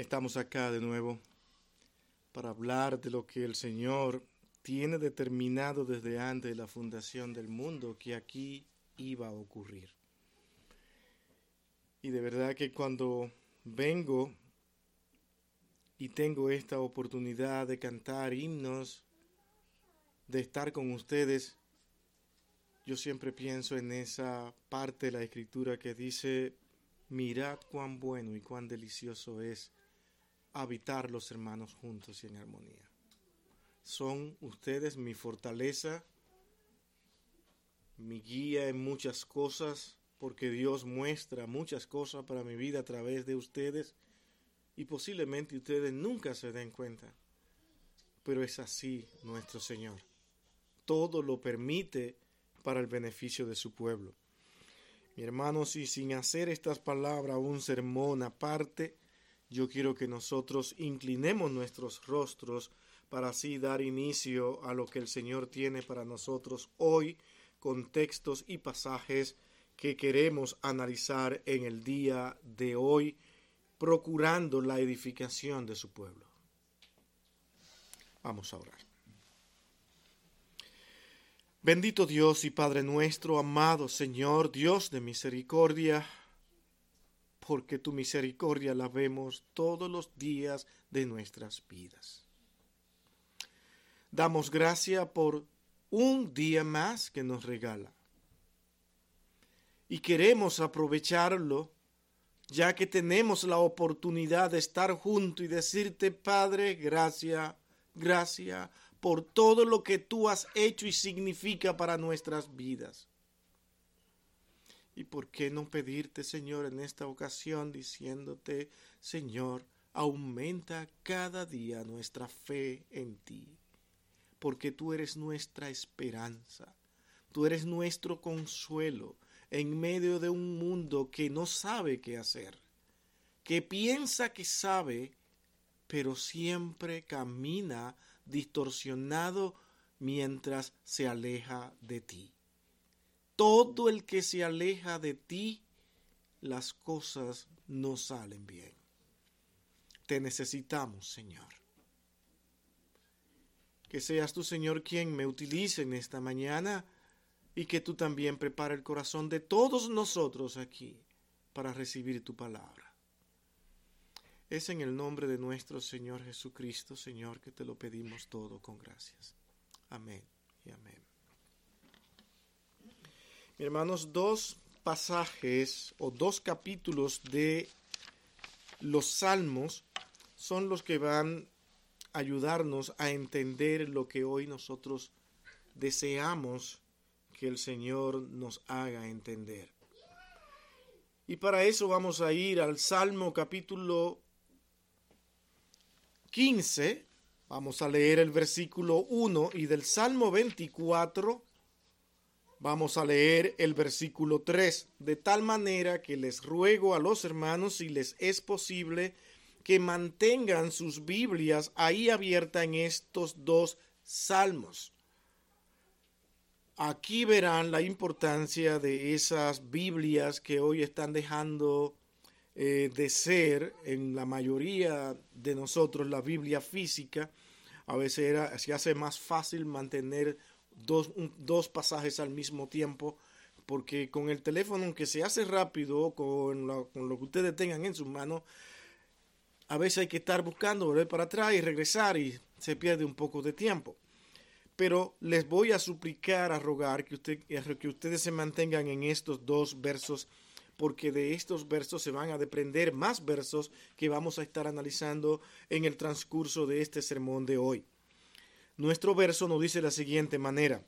Estamos acá de nuevo para hablar de lo que el Señor tiene determinado desde antes de la fundación del mundo que aquí iba a ocurrir. Y de verdad que cuando vengo y tengo esta oportunidad de cantar himnos, de estar con ustedes, yo siempre pienso en esa parte de la escritura que dice, mirad cuán bueno y cuán delicioso es habitar los hermanos juntos y en armonía. Son ustedes mi fortaleza, mi guía en muchas cosas, porque Dios muestra muchas cosas para mi vida a través de ustedes y posiblemente ustedes nunca se den cuenta. Pero es así nuestro Señor. Todo lo permite para el beneficio de su pueblo. Mi hermanos, y sin hacer estas palabras un sermón aparte, yo quiero que nosotros inclinemos nuestros rostros para así dar inicio a lo que el Señor tiene para nosotros hoy, con textos y pasajes que queremos analizar en el día de hoy, procurando la edificación de su pueblo. Vamos a orar. Bendito Dios y Padre nuestro, amado Señor, Dios de misericordia, porque tu misericordia la vemos todos los días de nuestras vidas. Damos gracia por un día más que nos regala. Y queremos aprovecharlo, ya que tenemos la oportunidad de estar juntos y decirte, Padre, gracias, gracias por todo lo que tú has hecho y significa para nuestras vidas. ¿Y por qué no pedirte, Señor, en esta ocasión diciéndote, Señor, aumenta cada día nuestra fe en ti? Porque tú eres nuestra esperanza, tú eres nuestro consuelo en medio de un mundo que no sabe qué hacer, que piensa que sabe, pero siempre camina distorsionado mientras se aleja de ti todo el que se aleja de ti, las cosas no salen bien. Te necesitamos, Señor. Que seas tú, Señor, quien me utilice en esta mañana y que tú también prepare el corazón de todos nosotros aquí para recibir tu palabra. Es en el nombre de nuestro Señor Jesucristo, Señor, que te lo pedimos todo con gracias. Amén y amén hermanos, dos pasajes o dos capítulos de los salmos son los que van a ayudarnos a entender lo que hoy nosotros deseamos que el Señor nos haga entender. Y para eso vamos a ir al Salmo capítulo 15, vamos a leer el versículo 1 y del Salmo 24 Vamos a leer el versículo 3, de tal manera que les ruego a los hermanos, si les es posible, que mantengan sus Biblias ahí abiertas en estos dos salmos. Aquí verán la importancia de esas Biblias que hoy están dejando eh, de ser en la mayoría de nosotros la Biblia física. A veces era, se hace más fácil mantener dos, dos pasajes al mismo tiempo, porque con el teléfono, aunque se hace rápido, con lo, que ustedes tengan en sus manos, a veces hay que estar buscando, volver para atrás y regresar y se pierde un poco de tiempo. Pero les voy a suplicar, a rogar que, usted, que ustedes se mantengan en estos dos versos, porque de estos versos se van a deprender más versos que vamos a estar analizando en el transcurso de este sermón de hoy. Nuestro verso nos dice de la siguiente manera,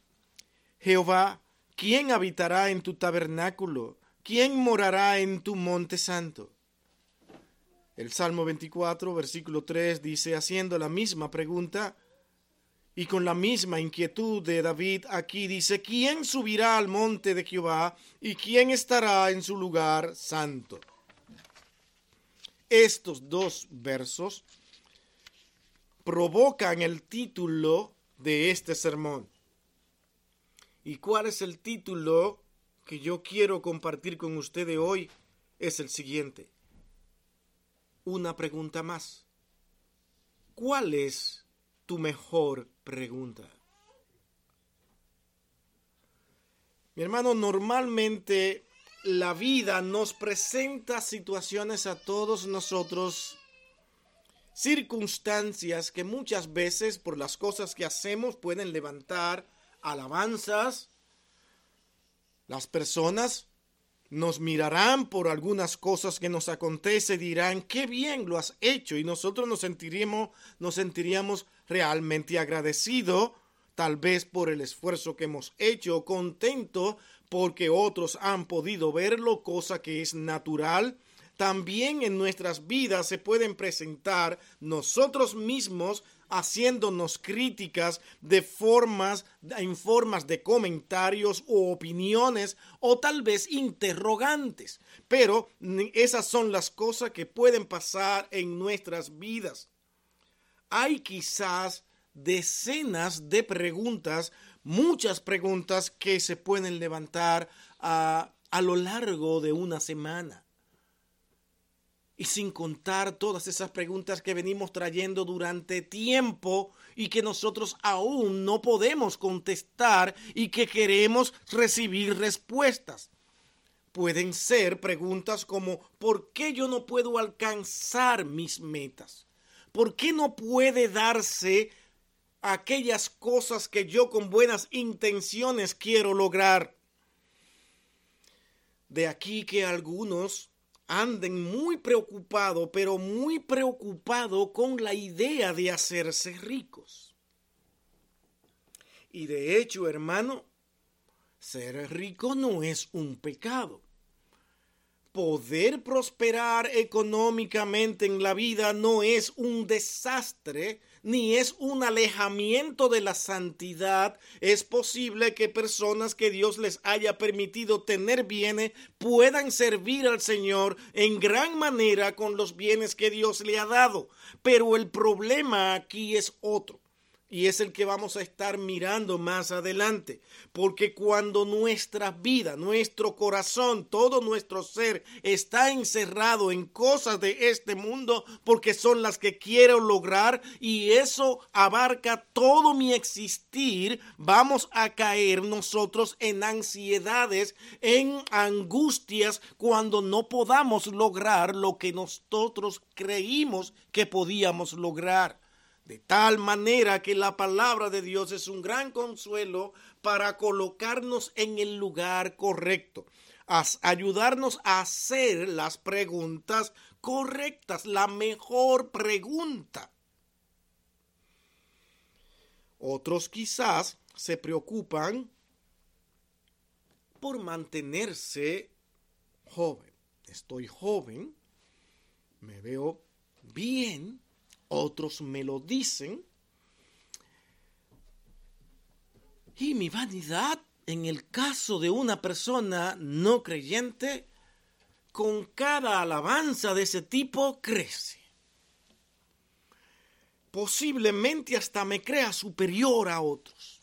Jehová, ¿quién habitará en tu tabernáculo? ¿Quién morará en tu monte santo? El Salmo 24, versículo 3 dice, haciendo la misma pregunta y con la misma inquietud de David, aquí dice, ¿quién subirá al monte de Jehová y quién estará en su lugar santo? Estos dos versos provocan el título de este sermón. ¿Y cuál es el título que yo quiero compartir con ustedes hoy? Es el siguiente. una pregunta más. ¿Cuál es tu mejor pregunta? Mi hermano, normalmente la vida nos presenta situaciones a todos nosotros, circunstancias que muchas veces por las cosas que hacemos pueden levantar alabanzas. Las personas nos mirarán por algunas cosas que nos acontece, dirán, qué bien lo has hecho y nosotros nos sentiríamos, nos sentiríamos realmente agradecidos tal vez por el esfuerzo que hemos hecho, contento porque otros han podido verlo, cosa que es natural. También en nuestras vidas se pueden presentar nosotros mismos haciéndonos críticas de formas, en formas de comentarios o opiniones o tal vez interrogantes. Pero esas son las cosas que pueden pasar en nuestras vidas. Hay quizás decenas de preguntas, muchas preguntas que se pueden levantar a, a lo largo de una semana. Y sin contar todas esas preguntas que venimos trayendo durante tiempo y que nosotros aún no podemos contestar y que queremos recibir respuestas. Pueden ser preguntas como ¿por qué yo no puedo alcanzar mis metas? ¿Por qué no puede darse aquellas cosas que yo con buenas intenciones quiero lograr. De aquí que algunos anden muy preocupados, pero muy preocupados con la idea de hacerse ricos. Y de hecho, hermano, ser rico no es un pecado. Poder prosperar económicamente en la vida no es un desastre ni es un alejamiento de la santidad. Es posible que personas que Dios les haya permitido tener bienes puedan servir al Señor en gran manera con los bienes que Dios le ha dado. Pero el problema aquí es otro y es el que vamos a estar mirando más adelante. Porque cuando nuestra vida, nuestro corazón, todo nuestro ser está encerrado en cosas de este mundo, porque son las que quiero lograr y eso abarca todo mi existir, vamos a caer nosotros en ansiedades, en angustias, cuando no podamos lograr lo que nosotros creímos que podíamos lograr. De tal manera que la palabra de Dios es un gran consuelo para colocarnos en el lugar correcto, ayudarnos a hacer las preguntas correctas, la mejor pregunta. Otros quizás se preocupan por mantenerse joven. Estoy joven, me veo bien, otros me lo dicen. Y mi vanidad, en el caso de una persona no creyente, con cada alabanza de ese tipo crece. Posiblemente hasta me crea superior a otros.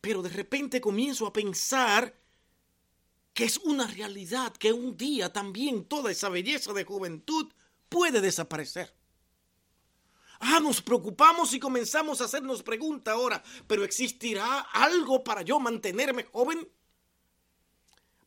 Pero de repente comienzo a pensar que es una realidad, que un día también toda esa belleza de juventud puede desaparecer. Ah, nos preocupamos y comenzamos a hacernos pregunta ahora, pero ¿existirá algo para yo mantenerme joven?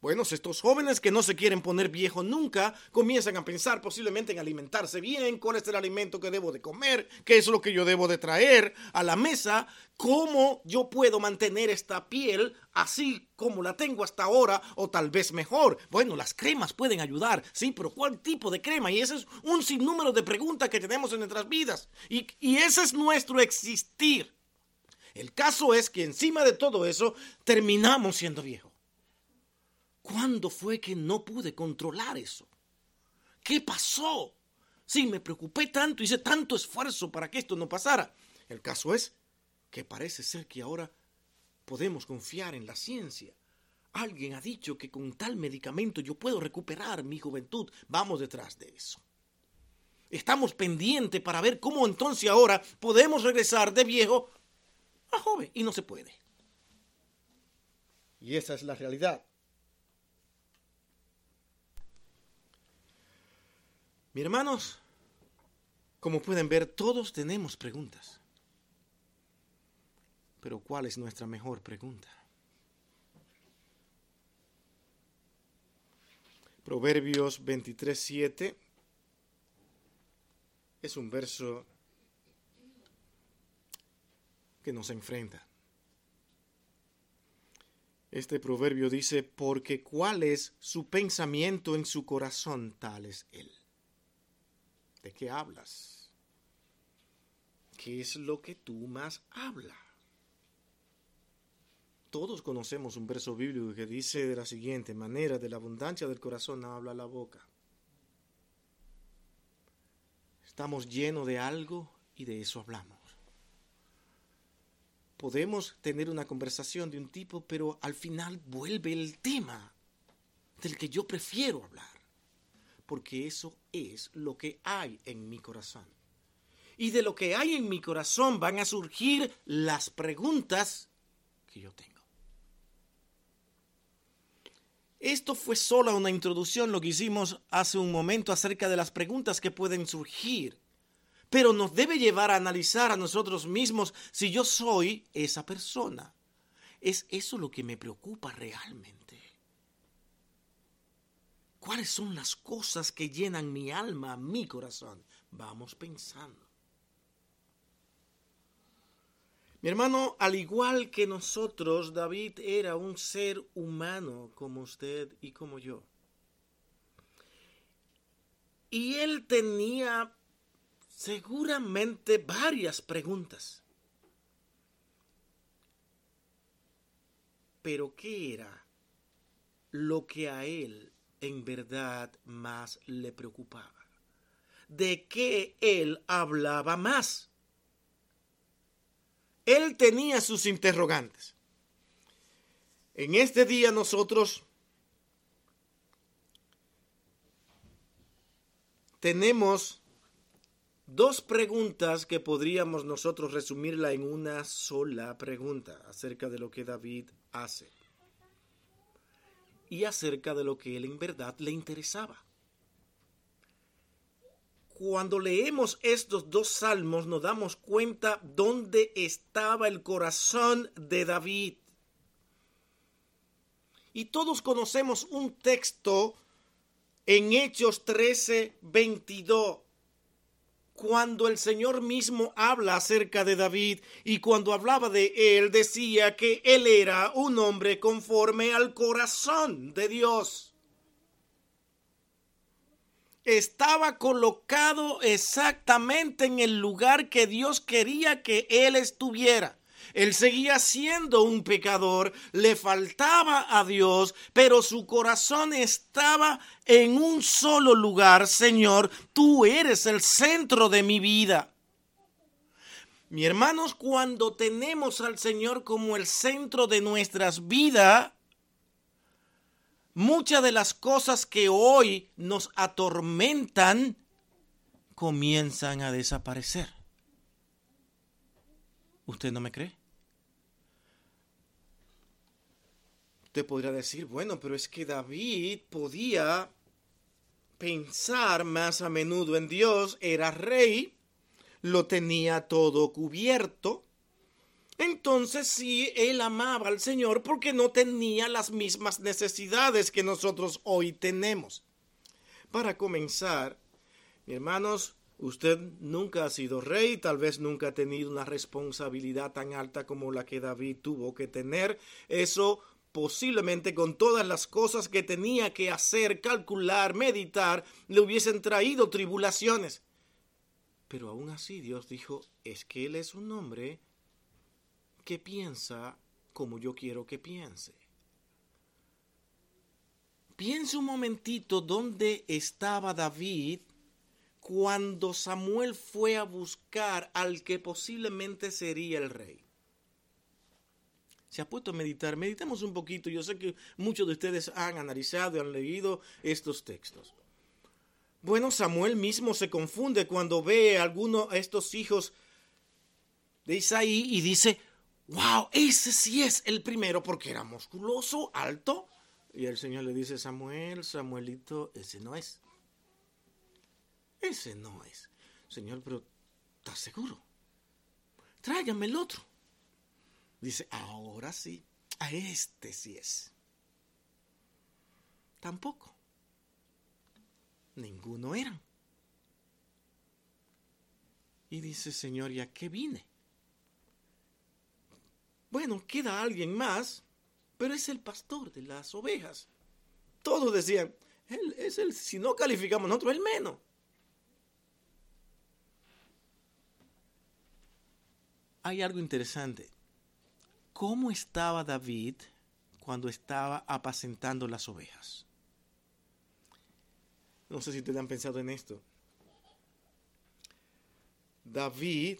Bueno, estos jóvenes que no se quieren poner viejos nunca comienzan a pensar posiblemente en alimentarse bien, cuál es el alimento que debo de comer, qué es lo que yo debo de traer a la mesa, cómo yo puedo mantener esta piel así como la tengo hasta ahora o tal vez mejor. Bueno, las cremas pueden ayudar, sí, pero ¿cuál tipo de crema? Y ese es un sinnúmero de preguntas que tenemos en nuestras vidas. Y, y ese es nuestro existir. El caso es que encima de todo eso terminamos siendo viejos. ¿Cuándo fue que no pude controlar eso? ¿Qué pasó? Sí, me preocupé tanto, hice tanto esfuerzo para que esto no pasara. El caso es que parece ser que ahora podemos confiar en la ciencia. Alguien ha dicho que con tal medicamento yo puedo recuperar mi juventud. Vamos detrás de eso. Estamos pendientes para ver cómo entonces ahora podemos regresar de viejo a joven y no se puede. Y esa es la realidad. Mi hermanos, Como pueden ver, todos tenemos preguntas. Pero ¿cuál es nuestra mejor pregunta? Proverbios 23.7 es un verso que nos enfrenta. Este proverbio dice, porque cuál es su pensamiento en su corazón, tal es él. ¿De qué hablas? ¿Qué es lo que tú más hablas? Todos conocemos un verso bíblico que dice de la siguiente manera, de la abundancia del corazón habla la boca. Estamos llenos de algo y de eso hablamos. Podemos tener una conversación de un tipo, pero al final vuelve el tema del que yo prefiero hablar, porque eso es lo que hay en mi corazón. Y de lo que hay en mi corazón van a surgir las preguntas que yo tengo. Esto fue solo una introducción, lo que hicimos hace un momento acerca de las preguntas que pueden surgir, pero nos debe llevar a analizar a nosotros mismos si yo soy esa persona. Es eso lo que me preocupa realmente. ¿Cuáles son las cosas que llenan mi alma, mi corazón? Vamos pensando. Mi hermano, al igual que nosotros, David era un ser humano como usted y como yo. Y él tenía seguramente varias preguntas. Pero ¿qué era lo que a él en verdad más le preocupaba? ¿De qué él hablaba más? Él tenía sus interrogantes. En este día nosotros tenemos dos preguntas que podríamos nosotros resumirla en una sola pregunta acerca de lo que David hace y acerca de lo que él en verdad le interesaba cuando leemos estos dos salmos nos damos cuenta dónde estaba el corazón de David. Y todos conocemos un texto en Hechos 13, 22, cuando el Señor mismo habla acerca de David y cuando hablaba de él decía que él era un hombre conforme al corazón de Dios estaba colocado exactamente en el lugar que Dios quería que él estuviera. Él seguía siendo un pecador, le faltaba a Dios, pero su corazón estaba en un solo lugar. Señor, tú eres el centro de mi vida. Mi hermanos, cuando tenemos al Señor como el centro de nuestras vidas, muchas de las cosas que hoy nos atormentan comienzan a desaparecer. ¿Usted no me cree? Usted podría decir, bueno, pero es que David podía pensar más a menudo en Dios, era rey, lo tenía todo cubierto, entonces sí, él amaba al Señor porque no tenía las mismas necesidades que nosotros hoy tenemos. Para comenzar, hermanos, usted nunca ha sido rey, tal vez nunca ha tenido una responsabilidad tan alta como la que David tuvo que tener. Eso posiblemente con todas las cosas que tenía que hacer, calcular, meditar, le hubiesen traído tribulaciones. Pero aún así Dios dijo, es que Él es un hombre que piensa como yo quiero que piense. Piense un momentito dónde estaba David cuando Samuel fue a buscar al que posiblemente sería el rey. Se ha puesto a meditar. Meditemos un poquito. Yo sé que muchos de ustedes han analizado y han leído estos textos. Bueno, Samuel mismo se confunde cuando ve a alguno de estos hijos de Isaí y dice, wow, ese sí es el primero porque era musculoso, alto. Y el Señor le dice, Samuel, Samuelito, ese no es. Ese no es. Señor, pero ¿estás seguro? Tráigame el otro. Dice, ahora sí, a este sí es. Tampoco. Ninguno eran. Y dice, Señor, ¿y a qué vine? Bueno, queda alguien más, pero es el pastor de las ovejas. Todos decían, él es el, si no calificamos nosotros, el menos. Hay algo interesante. ¿Cómo estaba David cuando estaba apacentando las ovejas? No sé si ustedes han pensado en esto. David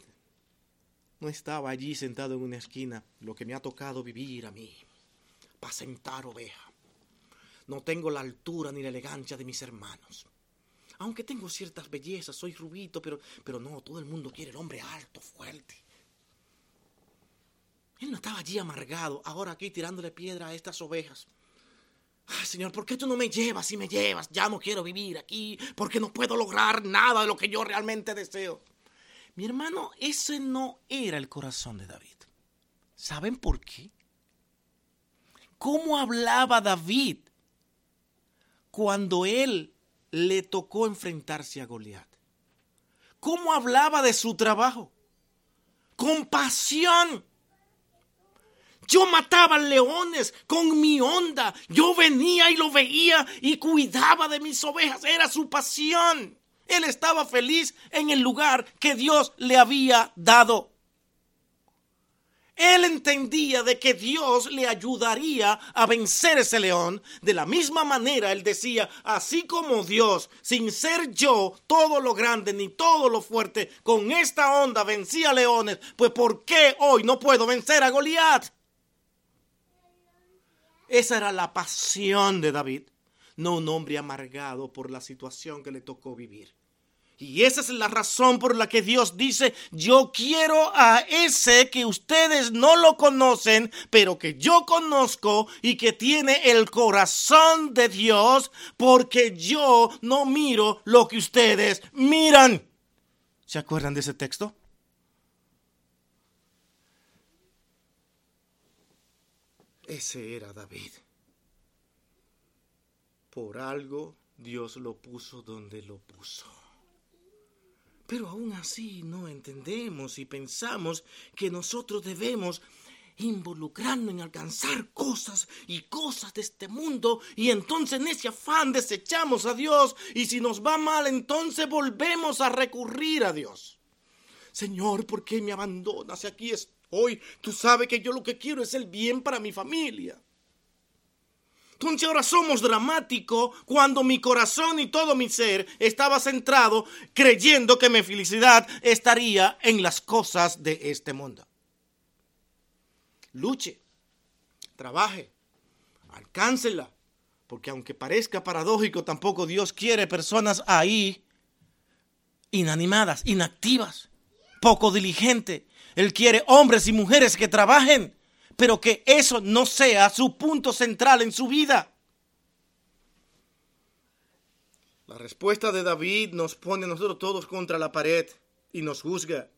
no estaba allí sentado en una esquina, lo que me ha tocado vivir a mí, apacentar oveja. No tengo la altura ni la elegancia de mis hermanos. Aunque tengo ciertas bellezas, soy rubito, pero, pero no, todo el mundo quiere el hombre alto, fuerte. Él no estaba allí amargado, ahora aquí tirándole piedra a estas ovejas. Ay, Señor, ¿por qué tú no me llevas y me llevas? Ya no quiero vivir aquí, porque no puedo lograr nada de lo que yo realmente deseo. Mi hermano, ese no era el corazón de David. ¿Saben por qué? ¿Cómo hablaba David cuando él le tocó enfrentarse a Goliat? ¿Cómo hablaba de su trabajo? Con pasión. Yo mataba leones con mi onda. Yo venía y lo veía y cuidaba de mis ovejas. Era su pasión. Él estaba feliz en el lugar que Dios le había dado. Él entendía de que Dios le ayudaría a vencer ese león. De la misma manera, él decía, así como Dios, sin ser yo todo lo grande ni todo lo fuerte, con esta onda vencía leones, pues ¿por qué hoy no puedo vencer a Goliat? Esa era la pasión de David, no un hombre amargado por la situación que le tocó vivir. Y esa es la razón por la que Dios dice, yo quiero a ese que ustedes no lo conocen, pero que yo conozco y que tiene el corazón de Dios, porque yo no miro lo que ustedes miran. ¿Se acuerdan de ese texto? Ese era David. Por algo Dios lo puso donde lo puso. Pero aún así no entendemos y pensamos que nosotros debemos involucrarnos en alcanzar cosas y cosas de este mundo y entonces en ese afán desechamos a Dios y si nos va mal entonces volvemos a recurrir a Dios. Señor, ¿por qué me abandonas? Aquí estoy Hoy tú sabes que yo lo que quiero es el bien para mi familia. Entonces ahora somos dramáticos cuando mi corazón y todo mi ser estaba centrado creyendo que mi felicidad estaría en las cosas de este mundo. Luche, trabaje, alcáncela, porque aunque parezca paradójico, tampoco Dios quiere personas ahí inanimadas, inactivas, poco diligentes, él quiere hombres y mujeres que trabajen, pero que eso no sea su punto central en su vida. La respuesta de David nos pone a nosotros todos contra la pared y nos juzga.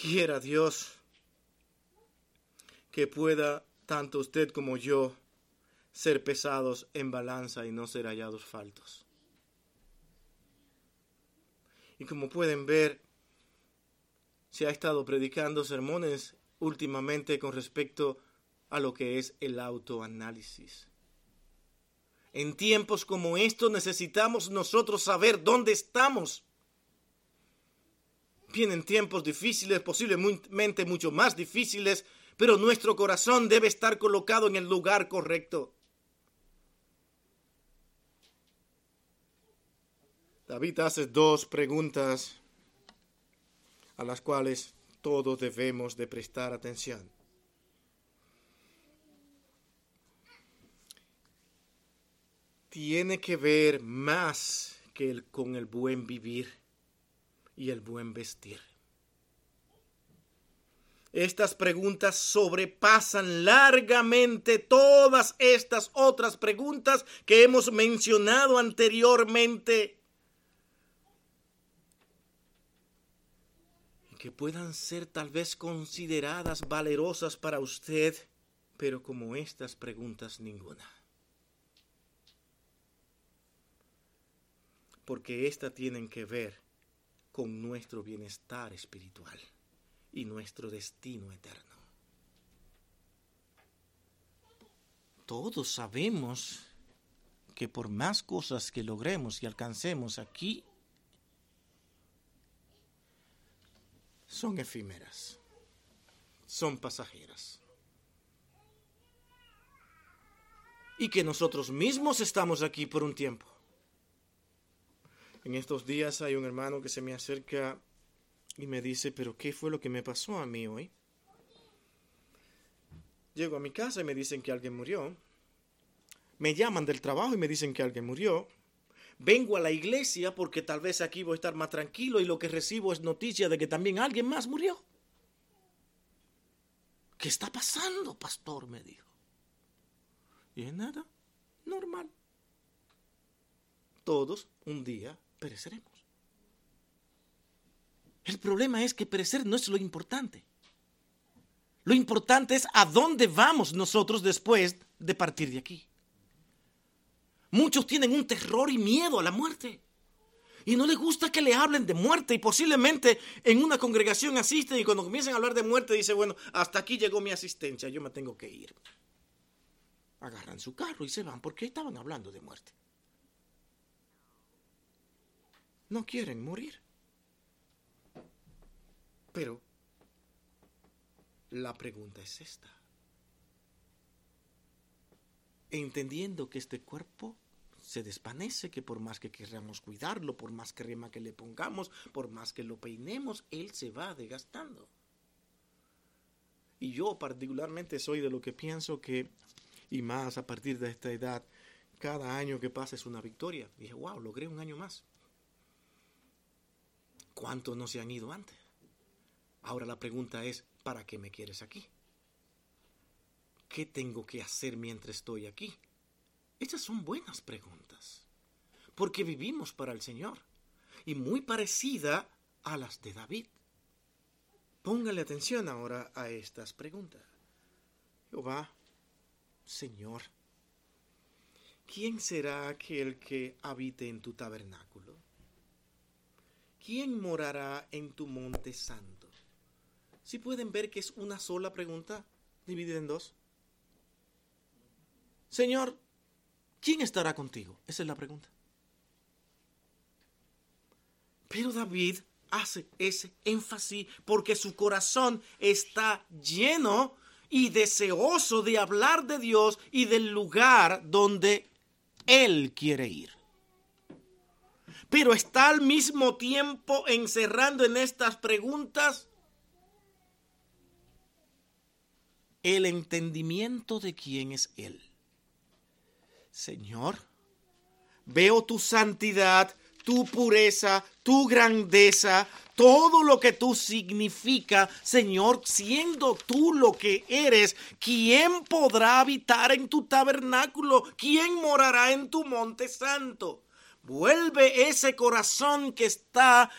Quiera Dios que pueda tanto usted como yo ser pesados en balanza y no ser hallados faltos. Y como pueden ver, se ha estado predicando sermones últimamente con respecto a lo que es el autoanálisis. En tiempos como estos necesitamos nosotros saber dónde estamos. Vienen tiempos difíciles, posiblemente mucho más difíciles, pero nuestro corazón debe estar colocado en el lugar correcto. David hace dos preguntas a las cuales todos debemos de prestar atención. Tiene que ver más que con el buen vivir y el buen vestir. Estas preguntas sobrepasan largamente todas estas otras preguntas que hemos mencionado anteriormente que puedan ser tal vez consideradas valerosas para usted, pero como estas preguntas ninguna. Porque estas tienen que ver con nuestro bienestar espiritual y nuestro destino eterno. Todos sabemos que por más cosas que logremos y alcancemos aquí, son efímeras, son pasajeras. Y que nosotros mismos estamos aquí por un tiempo. En estos días hay un hermano que se me acerca y me dice, pero ¿qué fue lo que me pasó a mí hoy? Llego a mi casa y me dicen que alguien murió. Me llaman del trabajo y me dicen que alguien murió. Vengo a la iglesia porque tal vez aquí voy a estar más tranquilo y lo que recibo es noticia de que también alguien más murió. ¿Qué está pasando, pastor? me dijo. Y es nada, normal. Todos un día pereceremos. El problema es que perecer no es lo importante. Lo importante es a dónde vamos nosotros después de partir de aquí. Muchos tienen un terror y miedo a la muerte. Y no les gusta que le hablen de muerte. Y posiblemente en una congregación asisten y cuando comienzan a hablar de muerte dice, bueno, hasta aquí llegó mi asistencia, yo me tengo que ir. Agarran su carro y se van porque estaban hablando de muerte. No quieren morir. Pero la pregunta es esta. Entendiendo que este cuerpo se desvanece, que por más que queramos cuidarlo, por más crema que le pongamos, por más que lo peinemos, él se va desgastando. Y yo particularmente soy de lo que pienso que, y más a partir de esta edad, cada año que pasa es una victoria. dije, wow, logré un año más. ¿Cuántos no se han ido antes? Ahora la pregunta es, ¿para qué me quieres aquí? ¿Qué tengo que hacer mientras estoy aquí? Estas son buenas preguntas, porque vivimos para el Señor y muy parecida a las de David. Póngale atención ahora a estas preguntas. Jehová, Señor, ¿quién será aquel que habite en tu tabernáculo? ¿Quién morará en tu monte santo? Si pueden ver que es una sola pregunta dividida en dos. Señor, ¿quién estará contigo? Esa es la pregunta. Pero David hace ese énfasis porque su corazón está lleno y deseoso de hablar de Dios y del lugar donde Él quiere ir. Pero está al mismo tiempo encerrando en estas preguntas el entendimiento de quién es Él. Señor, veo tu santidad, tu pureza, tu grandeza, todo lo que tú significa, Señor, siendo tú lo que eres, ¿quién podrá habitar en tu tabernáculo? ¿Quién morará en tu monte santo? Vuelve ese corazón que está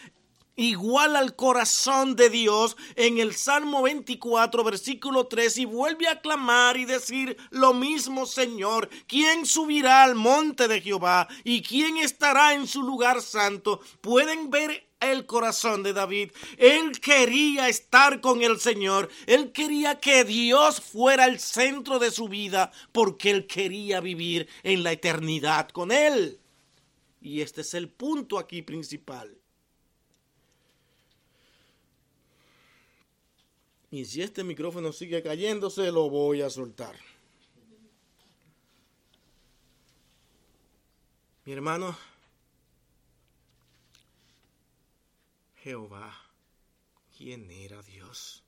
igual al corazón de Dios en el Salmo 24, versículo 3, y vuelve a clamar y decir lo mismo, Señor, ¿quién subirá al monte de Jehová y quién estará en su lugar santo? Pueden ver el corazón de David. Él quería estar con el Señor. Él quería que Dios fuera el centro de su vida porque él quería vivir en la eternidad con él. Y este es el punto aquí principal. Y si este micrófono sigue cayéndose, lo voy a soltar. Mi hermano, Jehová, ¿quién era Dios?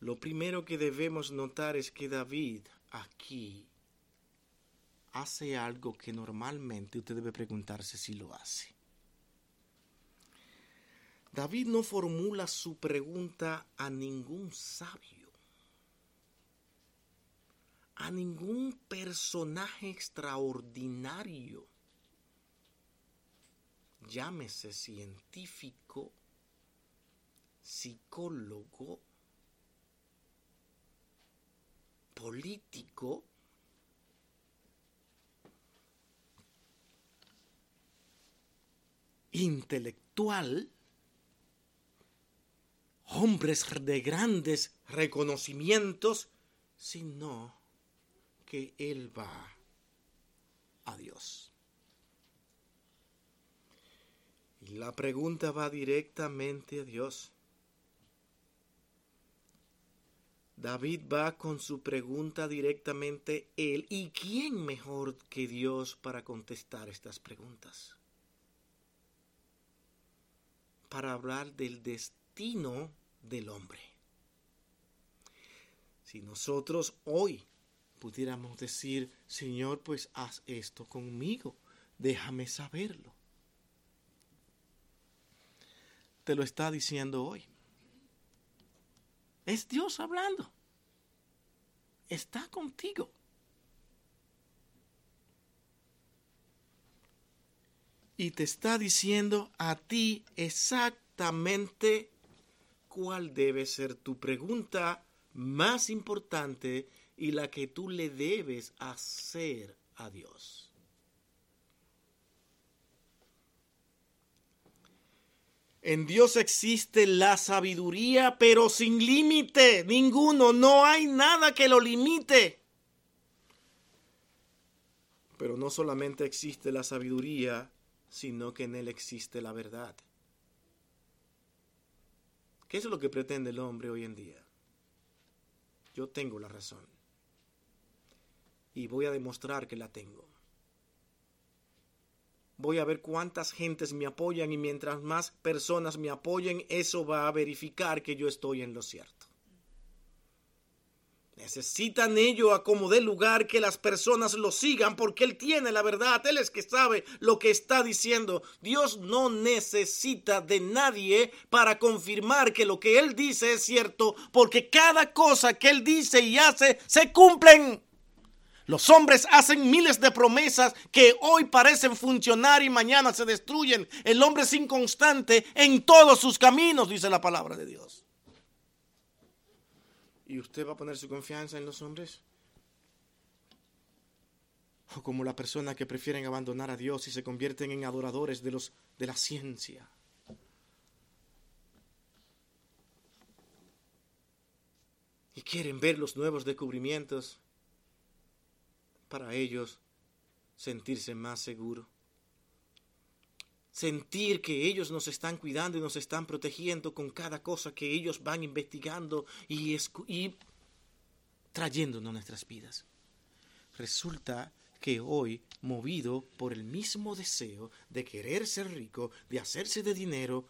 Lo primero que debemos notar es que David aquí hace algo que normalmente usted debe preguntarse si lo hace. David no formula su pregunta a ningún sabio, a ningún personaje extraordinario, llámese científico, psicólogo, político, intelectual, hombres de grandes reconocimientos, sino que Él va a Dios. Y la pregunta va directamente a Dios. David va con su pregunta directamente él. ¿Y quién mejor que Dios para contestar estas preguntas? Para hablar del destino del hombre. Si nosotros hoy pudiéramos decir, Señor, pues haz esto conmigo, déjame saberlo. Te lo está diciendo hoy. Es Dios hablando. Está contigo. Y te está diciendo a ti exactamente cuál debe ser tu pregunta más importante y la que tú le debes hacer a Dios. En Dios existe la sabiduría, pero sin límite, ninguno, no hay nada que lo limite. Pero no solamente existe la sabiduría, sino que en Él existe la verdad. ¿Qué es lo que pretende el hombre hoy en día? Yo tengo la razón. Y voy a demostrar que la tengo voy a ver cuántas gentes me apoyan y mientras más personas me apoyen, eso va a verificar que yo estoy en lo cierto. Necesitan ello a como de lugar que las personas lo sigan porque Él tiene la verdad, Él es que sabe lo que está diciendo. Dios no necesita de nadie para confirmar que lo que Él dice es cierto porque cada cosa que Él dice y hace se cumplen. Los hombres hacen miles de promesas que hoy parecen funcionar y mañana se destruyen. El hombre es inconstante en todos sus caminos, dice la palabra de Dios. ¿Y usted va a poner su confianza en los hombres? O como la persona que prefieren abandonar a Dios y se convierten en adoradores de los de la ciencia. Y quieren ver los nuevos descubrimientos para ellos sentirse más seguros. Sentir que ellos nos están cuidando y nos están protegiendo con cada cosa que ellos van investigando y, trayéndonos nuestras vidas. Resulta que hoy, movido por el mismo deseo de querer ser rico, de hacerse de dinero,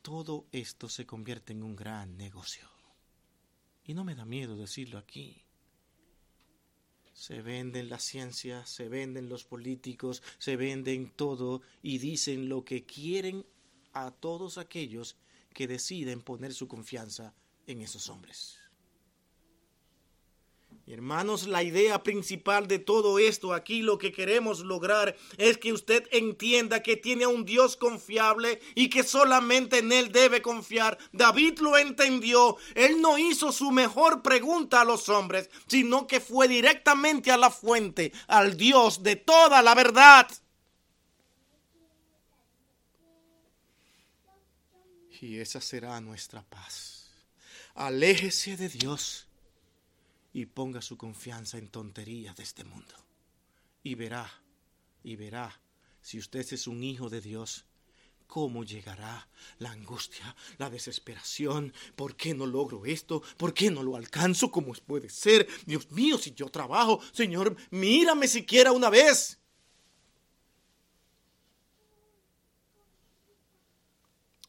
todo esto se convierte en un gran negocio. Y no me da miedo decirlo aquí. Se venden las ciencias, se venden los políticos, se venden todo y dicen lo que quieren a todos aquellos que deciden poner su confianza en esos hombres. Hermanos, la idea principal de todo esto aquí, lo que queremos lograr es que usted entienda que tiene a un Dios confiable y que solamente en Él debe confiar. David lo entendió. Él no hizo su mejor pregunta a los hombres, sino que fue directamente a la fuente, al Dios de toda la verdad. Y esa será nuestra paz. Aléjese de Dios y ponga su confianza en tonterías de este mundo. Y verá, y verá, si usted es un hijo de Dios, cómo llegará la angustia, la desesperación. ¿Por qué no logro esto? ¿Por qué no lo alcanzo? ¿Cómo puede ser? Dios mío, si yo trabajo, Señor, mírame siquiera una vez.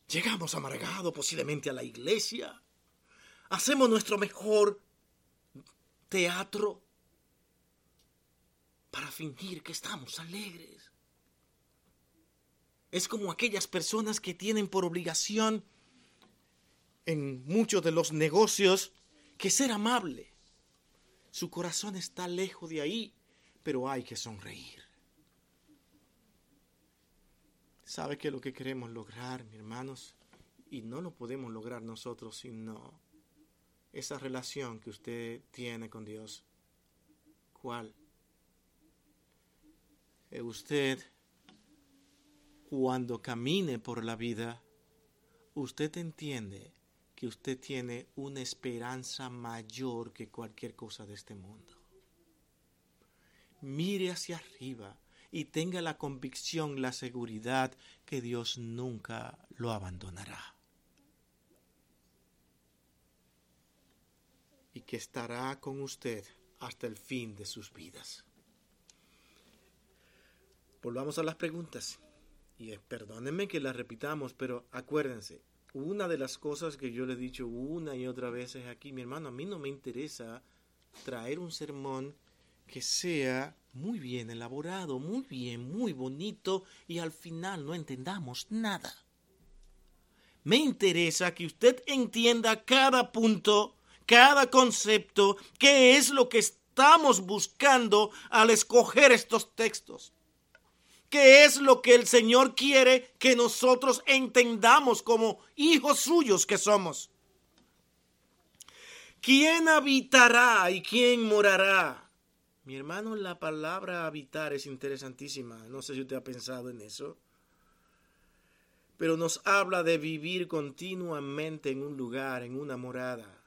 Llegamos amargados posiblemente a la iglesia. Hacemos nuestro mejor teatro para fingir que estamos alegres. Es como aquellas personas que tienen por obligación en muchos de los negocios que ser amable. Su corazón está lejos de ahí, pero hay que sonreír. ¿Sabe qué es lo que queremos lograr, mis hermanos? Y no lo podemos lograr nosotros sino esa relación que usted tiene con Dios. ¿Cuál? Eh, usted, cuando camine por la vida, usted entiende que usted tiene una esperanza mayor que cualquier cosa de este mundo. Mire hacia arriba y tenga la convicción, la seguridad que Dios nunca lo abandonará. Y que estará con usted hasta el fin de sus vidas. Volvamos a las preguntas. Y perdónenme que las repitamos, pero acuérdense, una de las cosas que yo le he dicho una y otra vez es aquí, mi hermano, a mí no me interesa traer un sermón que sea muy bien elaborado, muy bien, muy bonito y al final no entendamos nada. Me interesa que usted entienda cada punto, cada concepto, qué es lo que estamos buscando al escoger estos textos. ¿Qué es lo que el Señor quiere que nosotros entendamos como hijos suyos que somos? ¿Quién habitará y quién morará? Mi hermano, la palabra habitar es interesantísima. No sé si usted ha pensado en eso. Pero nos habla de vivir continuamente en un lugar, en una morada.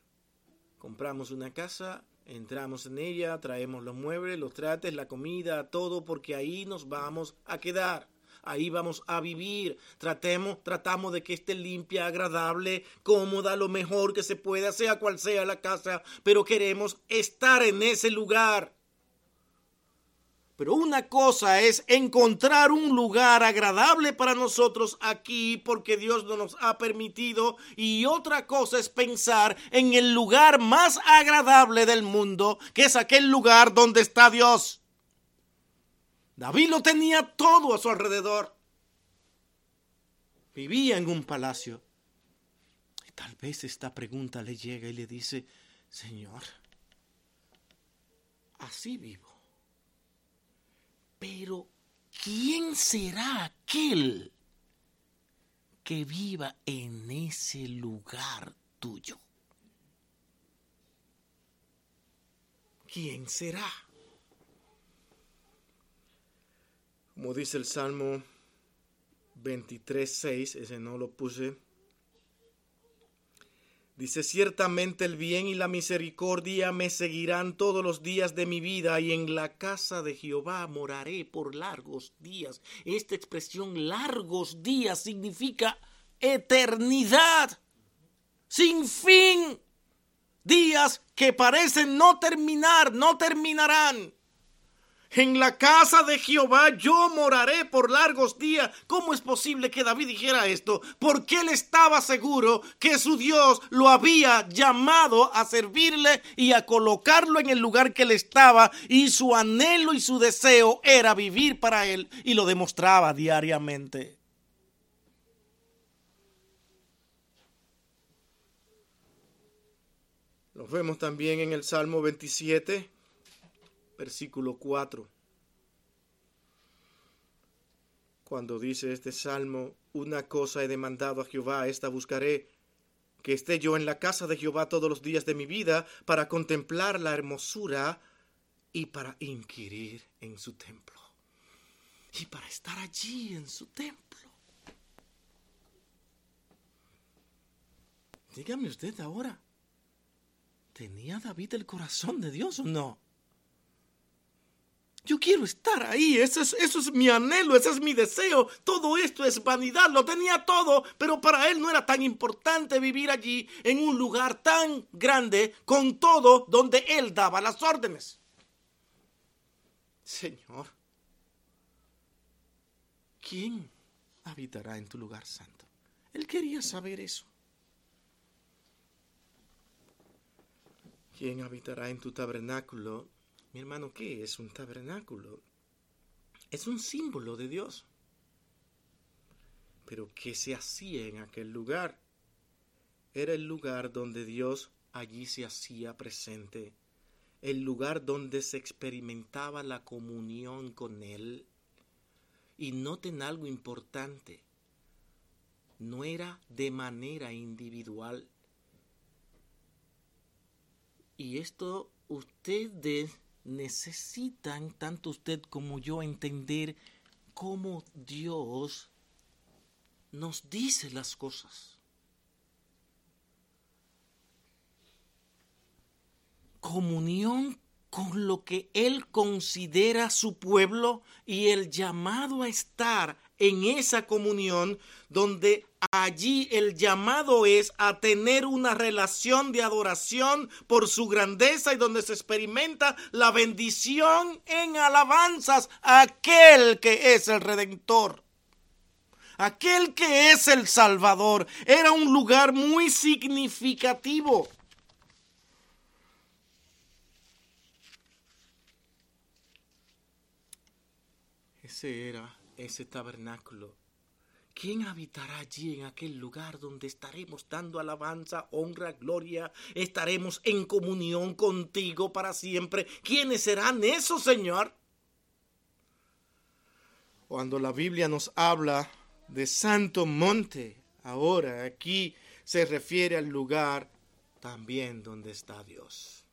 Compramos una casa, entramos en ella, traemos los muebles, los trates, la comida, todo, porque ahí nos vamos a quedar. Ahí vamos a vivir. Tratemos, tratamos de que esté limpia, agradable, cómoda, lo mejor que se pueda, sea cual sea la casa, pero queremos estar en ese lugar. Pero una cosa es encontrar un lugar agradable para nosotros aquí porque Dios no nos ha permitido y otra cosa es pensar en el lugar más agradable del mundo, que es aquel lugar donde está Dios. David lo tenía todo a su alrededor. Vivía en un palacio. Y tal vez esta pregunta le llega y le dice, Señor, así vivo pero, ¿quién será aquel que viva en ese lugar tuyo? ¿Quién será? Como dice el Salmo 23.6, ese no lo puse. Dice, ciertamente el bien y la misericordia me seguirán todos los días de mi vida y en la casa de Jehová moraré por largos días. Esta expresión largos días significa eternidad, sin fin. Días que parecen no terminar, no terminarán. En la casa de Jehová yo moraré por largos días. ¿Cómo es posible que David dijera esto? Porque él estaba seguro que su Dios lo había llamado a servirle y a colocarlo en el lugar que él estaba y su anhelo y su deseo era vivir para él y lo demostraba diariamente. Lo vemos también en el Salmo 27 versículo 4. Cuando dice este salmo, una cosa he demandado a Jehová, esta buscaré, que esté yo en la casa de Jehová todos los días de mi vida para contemplar la hermosura y para inquirir en su templo. Y para estar allí en su templo. Dígame usted ahora, ¿tenía David el corazón de Dios o no? Yo quiero estar ahí, eso es, eso es mi anhelo, ese es mi deseo. Todo esto es vanidad, lo tenía todo, pero para él no era tan importante vivir allí en un lugar tan grande con todo donde él daba las órdenes. Señor, ¿quién habitará en tu lugar santo? Él quería saber eso. ¿Quién habitará en tu tabernáculo? Mi hermano, ¿qué es un tabernáculo? Es un símbolo de Dios. Pero ¿qué se hacía en aquel lugar? Era el lugar donde Dios allí se hacía presente, el lugar donde se experimentaba la comunión con Él. Y noten algo importante. no era de manera individual. Y esto ustedes necesitan, tanto usted como yo, entender cómo Dios nos dice las cosas. Comunión con lo que Él considera su pueblo y el llamado a estar en esa comunión donde allí el llamado es a tener una relación de adoración por su grandeza y donde se experimenta la bendición en alabanzas a aquel que es el redentor. Aquel que es el Salvador era un lugar muy significativo. Ese era ese tabernáculo. ¿Quién habitará allí en aquel lugar donde estaremos dando alabanza, honra, gloria? Estaremos en comunión contigo para siempre. ¿Quiénes serán esos, Señor? Cuando la Biblia nos habla de Santo Monte, ahora aquí se refiere al lugar también donde está Dios.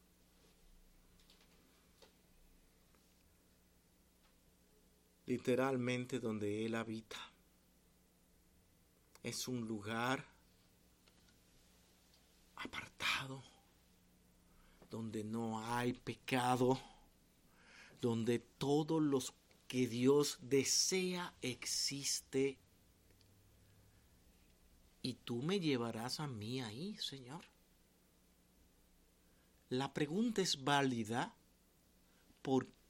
Literalmente donde Él habita. Es un lugar apartado, donde no hay pecado, donde todo lo que Dios desea existe. Y tú me llevarás a mí ahí, Señor. La pregunta es válida porque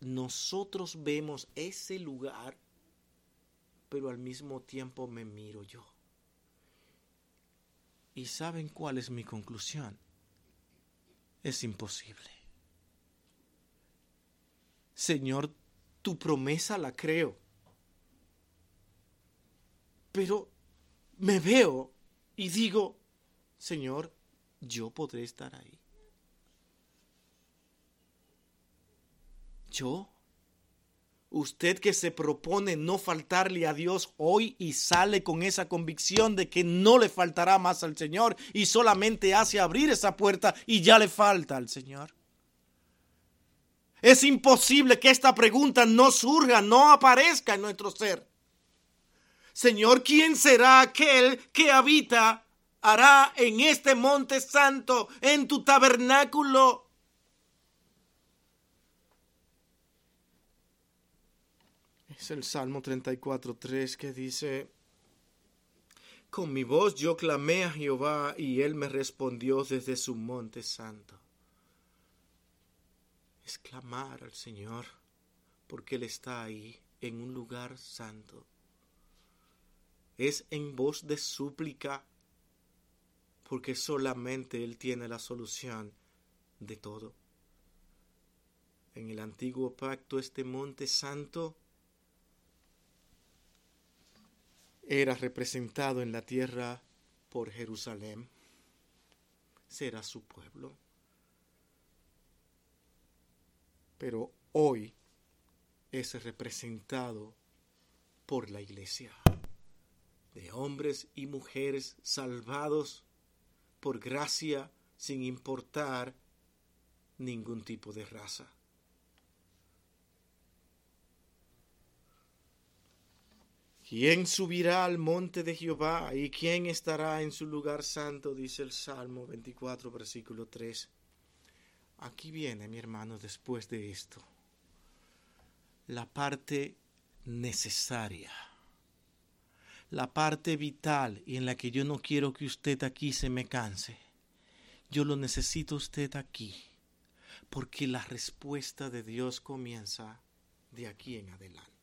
nosotros vemos ese lugar, pero al mismo tiempo me miro yo. ¿Y saben cuál es mi conclusión? Es imposible. Señor, tu promesa la creo. Pero me veo y digo, Señor, yo podré estar ahí. Yo? Usted que se propone no faltarle a Dios hoy y sale con esa convicción de que no le faltará más al Señor y solamente hace abrir esa puerta y ya le falta al Señor. Es imposible que esta pregunta no surja, no aparezca en nuestro ser. Señor, ¿quién será aquel que habita, hará en este monte santo, en tu tabernáculo? El Salmo 34.3 que dice, Con mi voz yo clamé a Jehová y él me respondió desde su monte santo. Es clamar al Señor porque Él está ahí en un lugar santo. Es en voz de súplica porque solamente Él tiene la solución de todo. En el antiguo pacto este monte santo era representado en la tierra por Jerusalén, será su pueblo. Pero hoy es representado por la iglesia, de hombres y mujeres salvados por gracia sin importar ningún tipo de raza. ¿Quién subirá al monte de Jehová y quién estará en su lugar santo? Dice el Salmo 24, versículo 3. Aquí viene, mi hermano, después de esto, la parte necesaria, la parte vital y en la que yo no quiero que usted aquí se me canse. Yo lo necesito usted aquí, porque la respuesta de Dios comienza de aquí en adelante.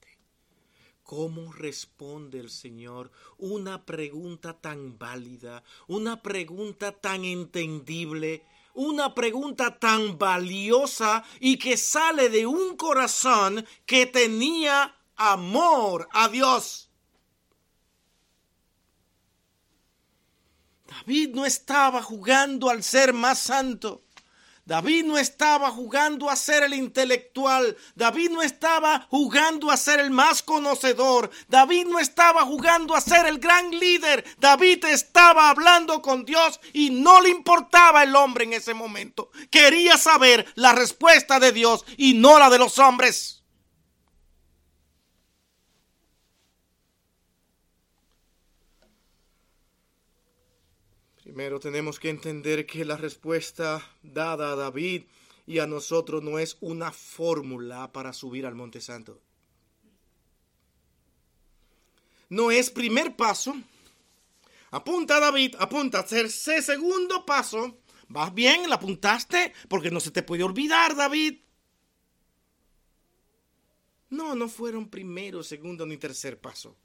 ¿Cómo responde el Señor una pregunta tan válida, una pregunta tan entendible, una pregunta tan valiosa y que sale de un corazón que tenía amor a Dios? David no estaba jugando al ser más santo. David no estaba jugando a ser el intelectual, David no estaba jugando a ser el más conocedor, David no estaba jugando a ser el gran líder, David estaba hablando con Dios y no le importaba el hombre en ese momento. Quería saber la respuesta de Dios y no la de los hombres. Primero tenemos que entender que la respuesta dada a David y a nosotros no es una fórmula para subir al Monte Santo. No es primer paso. Apunta David, apunta ese segundo paso. ¿Vas bien? ¿La apuntaste? Porque no se te puede olvidar, David. No, no fueron primero, segundo ni tercer paso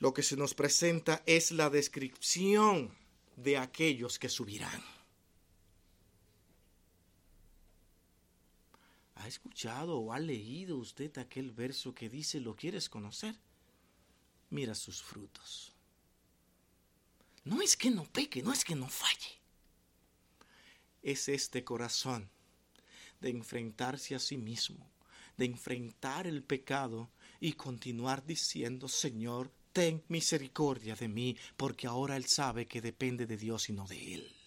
lo que se nos presenta es la descripción de aquellos que subirán. ¿Ha escuchado o ha leído usted aquel verso que dice, ¿lo quieres conocer? Mira sus frutos. No es que no peque, no es que no falle. Es este corazón de enfrentarse a sí mismo, de enfrentar el pecado y continuar diciendo, Señor, ten misericordia de mí, porque ahora Él sabe que depende de Dios y no de Él.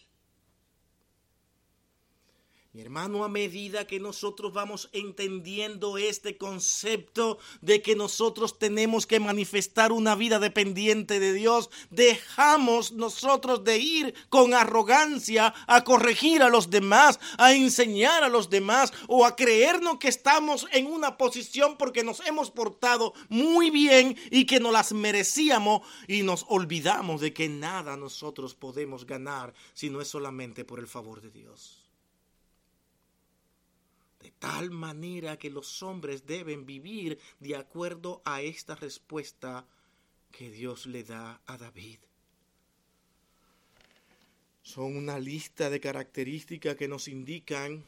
Mi hermano, a medida que nosotros vamos entendiendo este concepto de que nosotros tenemos que manifestar una vida dependiente de Dios, dejamos nosotros de ir con arrogancia a corregir a los demás, a enseñar a los demás o a creernos que estamos en una posición porque nos hemos portado muy bien y que nos las merecíamos y nos olvidamos de que nada nosotros podemos ganar si no es solamente por el favor de Dios de tal manera que los hombres deben vivir de acuerdo a esta respuesta que Dios le da a David. Son una lista de características que nos indican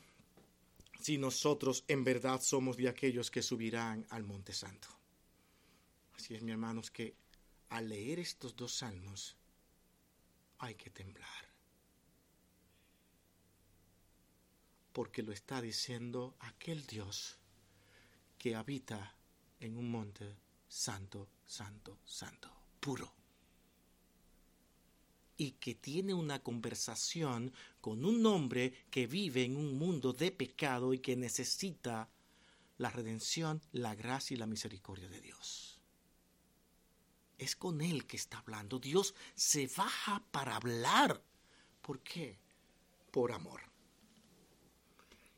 si nosotros en verdad somos de aquellos que subirán al Monte Santo. Así es, mi hermanos, que al leer estos dos salmos hay que temblar. Porque lo está diciendo aquel Dios que habita en un monte santo, santo, santo, puro. Y que tiene una conversación con un hombre que vive en un mundo de pecado y que necesita la redención, la gracia y la misericordia de Dios. Es con él que está hablando. Dios se baja para hablar. ¿Por qué? Por amor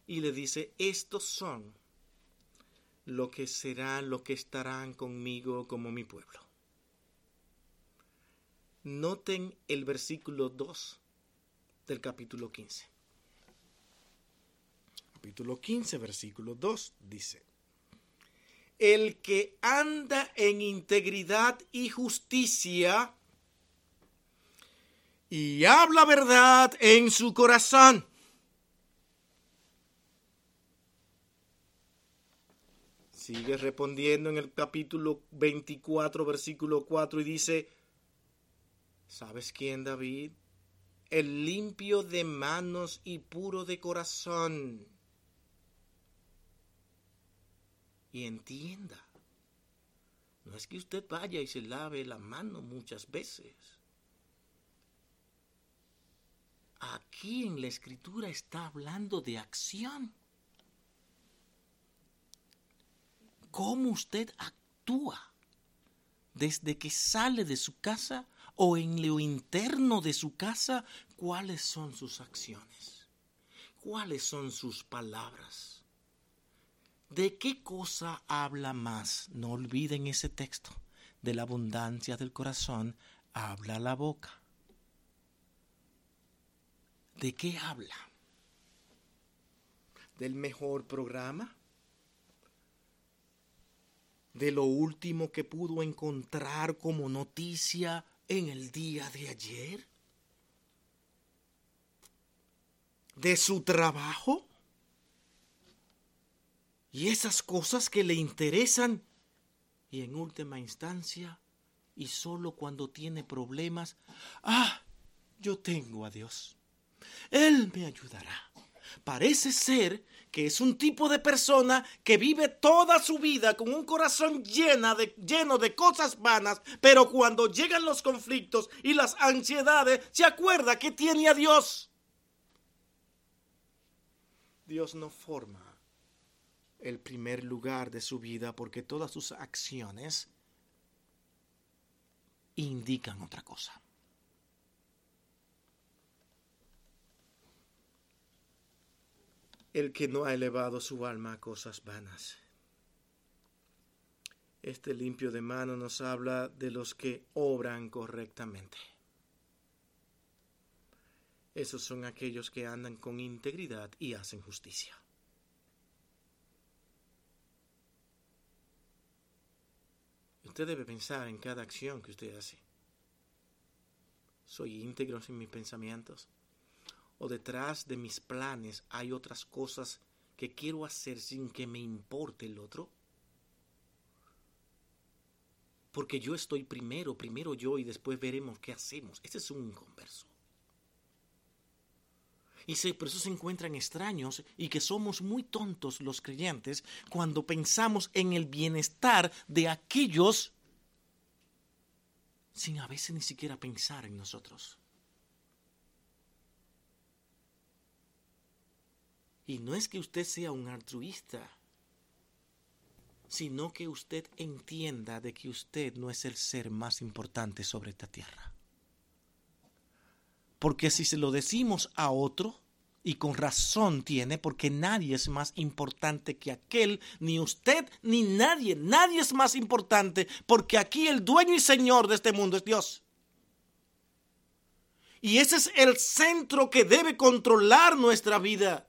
y le dice, estos son lo que serán, lo que estarán conmigo como mi pueblo. Noten el versículo 2 del capítulo 15. Capítulo 15, versículo 2 dice, el que anda en integridad y justicia y habla verdad en su corazón Sigue respondiendo en el capítulo 24, versículo 4 y dice, ¿sabes quién, David? El limpio de manos y puro de corazón. Y entienda, no es que usted vaya y se lave la mano muchas veces. Aquí en la escritura está hablando de acción. Cómo usted actúa desde que sale de su casa o en lo interno de su casa, cuáles son sus acciones, cuáles son sus palabras. ¿De qué cosa habla más? No olviden ese texto. De la abundancia del corazón habla la boca. ¿De qué habla? ¿Del mejor programa? De lo último que pudo encontrar como noticia en el día de ayer? ¿De su trabajo? Y esas cosas que le interesan y en última instancia y solo cuando tiene problemas, ah, yo tengo a Dios. Él me ayudará. Parece ser que es un tipo de persona que vive toda su vida con un corazón de, lleno de cosas vanas, pero cuando llegan los conflictos y las ansiedades, se acuerda que tiene a Dios. Dios no forma el primer lugar de su vida porque todas sus acciones indican otra cosa. El que no ha elevado su alma a cosas vanas. Este limpio de mano nos habla de los que obran correctamente. Esos son aquellos que andan con integridad y hacen justicia. Usted debe pensar en cada acción que usted hace. ¿Soy íntegro en mis pensamientos? ¿O detrás de mis planes hay otras cosas que quiero hacer sin que me importe el otro? Porque yo estoy primero, primero yo y después veremos qué hacemos. Ese es un inconverso. Y por eso se encuentran extraños y que somos muy tontos los creyentes cuando pensamos en el bienestar de aquellos sin a veces ni siquiera pensar en nosotros. Y no es que usted sea un altruista, sino que usted entienda de que usted no es el ser más importante sobre esta tierra. Porque si se lo decimos a otro, y con razón tiene, porque nadie es más importante que aquel, ni usted, ni nadie, nadie es más importante, porque aquí el dueño y señor de este mundo es Dios. Y ese es el centro que debe controlar nuestra vida.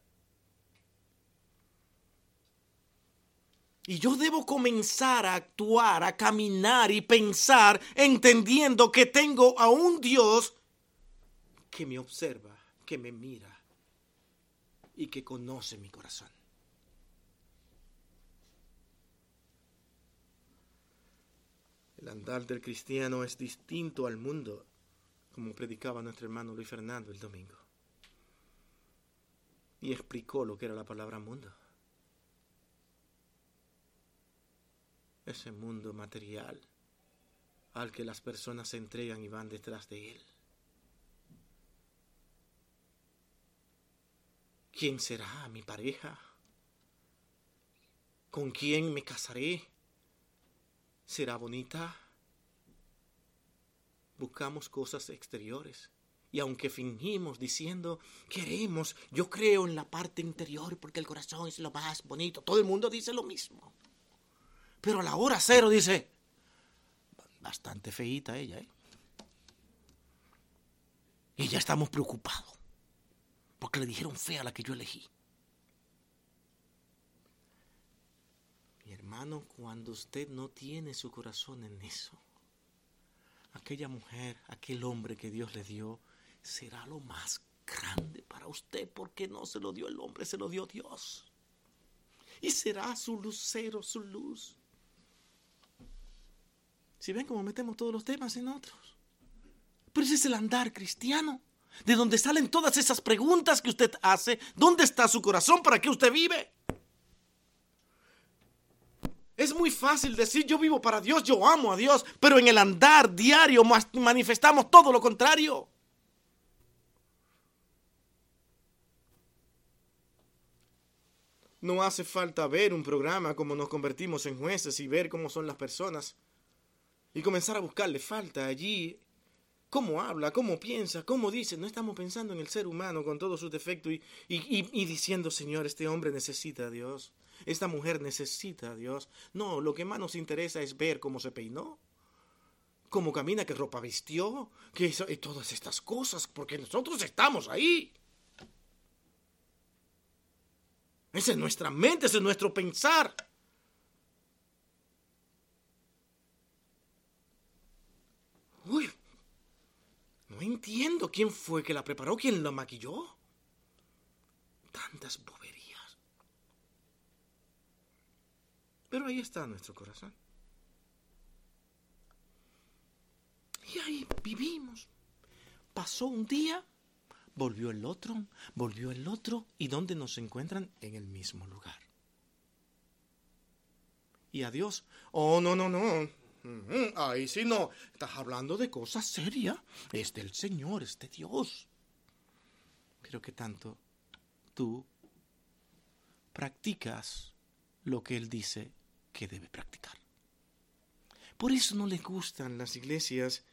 Y yo debo comenzar a actuar, a caminar y pensar entendiendo que tengo a un Dios que me observa, que me mira y que conoce mi corazón. El andar del cristiano es distinto al mundo, como predicaba nuestro hermano Luis Fernando el domingo. Y explicó lo que era la palabra mundo. Ese mundo material al que las personas se entregan y van detrás de él. ¿Quién será mi pareja? ¿Con quién me casaré? ¿Será bonita? Buscamos cosas exteriores. Y aunque fingimos diciendo, queremos, yo creo en la parte interior porque el corazón es lo más bonito, todo el mundo dice lo mismo. Pero a la hora cero dice, bastante feíta ella, ¿eh? Y ya estamos preocupados porque le dijeron fea la que yo elegí. Mi hermano, cuando usted no tiene su corazón en eso, aquella mujer, aquel hombre que Dios le dio, será lo más grande para usted porque no se lo dio el hombre, se lo dio Dios. Y será su lucero, su luz. Si ven cómo metemos todos los temas en otros. Pero ese es el andar cristiano de donde salen todas esas preguntas que usted hace. ¿Dónde está su corazón? ¿Para qué usted vive? Es muy fácil decir yo vivo para Dios, yo amo a Dios, pero en el andar diario manifestamos todo lo contrario. No hace falta ver un programa como nos convertimos en jueces y ver cómo son las personas y comenzar a buscarle falta allí cómo habla, cómo piensa, cómo dice. No estamos pensando en el ser humano con todos sus defectos y, y, diciendo, Señor, este hombre necesita a Dios, esta mujer necesita a Dios. No, lo que más nos interesa es ver cómo se peinó, cómo camina, qué ropa vistió, que y todas estas cosas, porque nosotros estamos ahí. Esa es nuestra mente, ese es nuestro pensar. Uy, no entiendo quién fue que la preparó, quién la maquilló. Tantas boberías. Pero ahí está nuestro corazón. Y ahí vivimos. Pasó un día, volvió el otro, volvió el otro, y ¿dónde nos encuentran? En el mismo lugar. Y a Dios, oh, no, no, no, ahí sí no, estás hablando de cosas serias, es del Señor, es de Dios. Pero que tanto tú practicas lo que Él dice que debe practicar. Por eso no les gustan las iglesias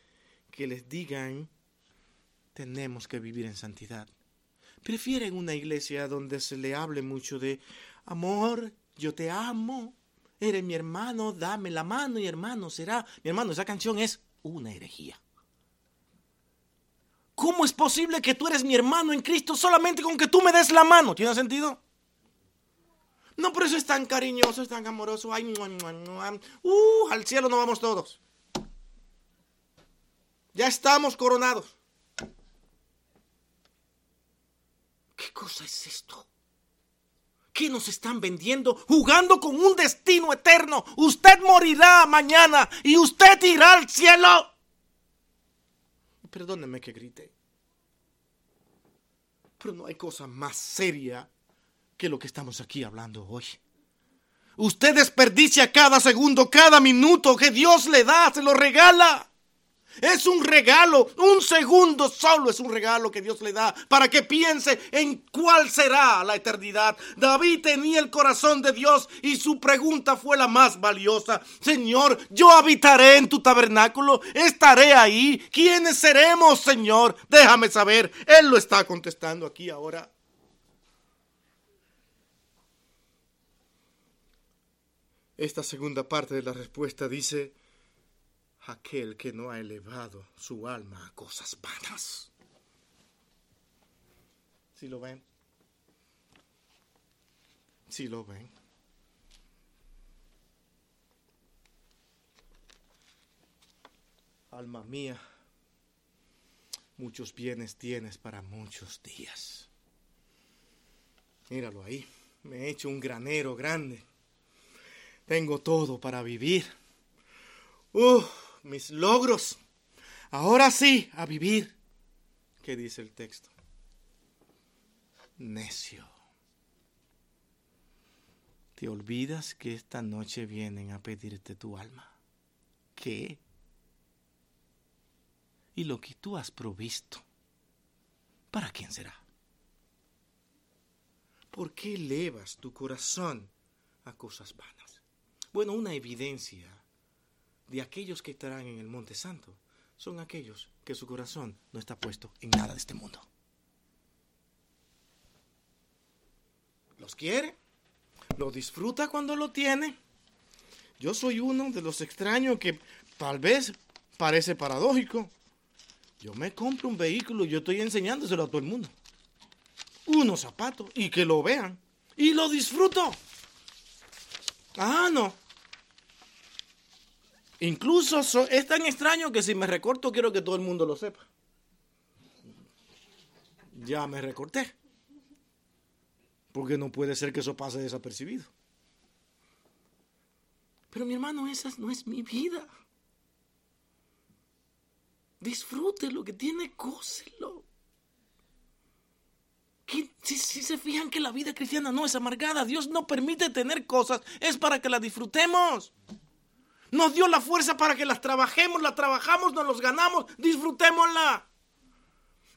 que les digan tenemos que vivir en santidad. Prefieren una iglesia donde se le hable mucho de amor, yo te amo, eres mi hermano, dame la mano y hermano será. Mi hermano, esa canción es una herejía. ¿Cómo es posible que tú eres mi hermano en Cristo solamente con que tú me des la mano? ¿Tiene sentido? No, pero eso es tan cariñoso, es tan amoroso. Ay, uh, al cielo no vamos todos. Ya estamos coronados. ¿Qué cosa es esto? ¿Qué nos están vendiendo? Jugando con un destino eterno. Usted morirá mañana y usted irá al cielo. Perdóneme que grite. Pero no hay cosa más seria que lo que estamos aquí hablando hoy. Usted desperdicia cada segundo, cada minuto que Dios le da, se lo regala. Es un regalo, un segundo solo es un regalo que Dios le da para que piense en cuál será la eternidad. David tenía el corazón de Dios y su pregunta fue la más valiosa. Señor, yo habitaré en tu tabernáculo, estaré ahí. ¿Quiénes seremos, Señor? Déjame saber. Él lo está contestando aquí ahora. Esta segunda parte de la respuesta dice, aquel que no ha elevado su alma a cosas vanas. ¿Sí lo ven? ¿Sí lo ven? Alma mía, muchos bienes tienes para muchos días. Míralo ahí, me he hecho un granero grande tengo todo para vivir. Uh, mis logros. Ahora sí, a vivir. ¿Qué dice el texto? Necio. ¿Te olvidas que esta noche vienen a pedirte tu alma? ¿Qué? Y lo que tú has provisto, ¿para quién será? ¿Por qué elevas tu corazón a cosas vanas? Bueno, una evidencia de aquellos que estarán en el Monte Santo son aquellos que su corazón no está puesto en nada de este mundo. Los quiere, lo disfruta cuando lo tiene. Yo soy uno de los extraños que tal vez parece paradójico. Yo me compro un vehículo y yo estoy enseñándoselo a todo el mundo. Unos zapatos y que lo vean. Y lo disfruto. Ah, no. Incluso es tan extraño que si me recorto quiero que todo el mundo lo sepa. Ya me recorté. Porque no puede ser que eso pase desapercibido. Pero mi hermano, esa no es mi vida. Disfrute lo que tiene, cóselo. Si, si, se fijan que la vida cristiana no es amargada, Dios no permite tener cosas, es para que las disfrutemos. Nos dio la fuerza para que las trabajemos, las trabajamos, nos los ganamos, disfrutémosla.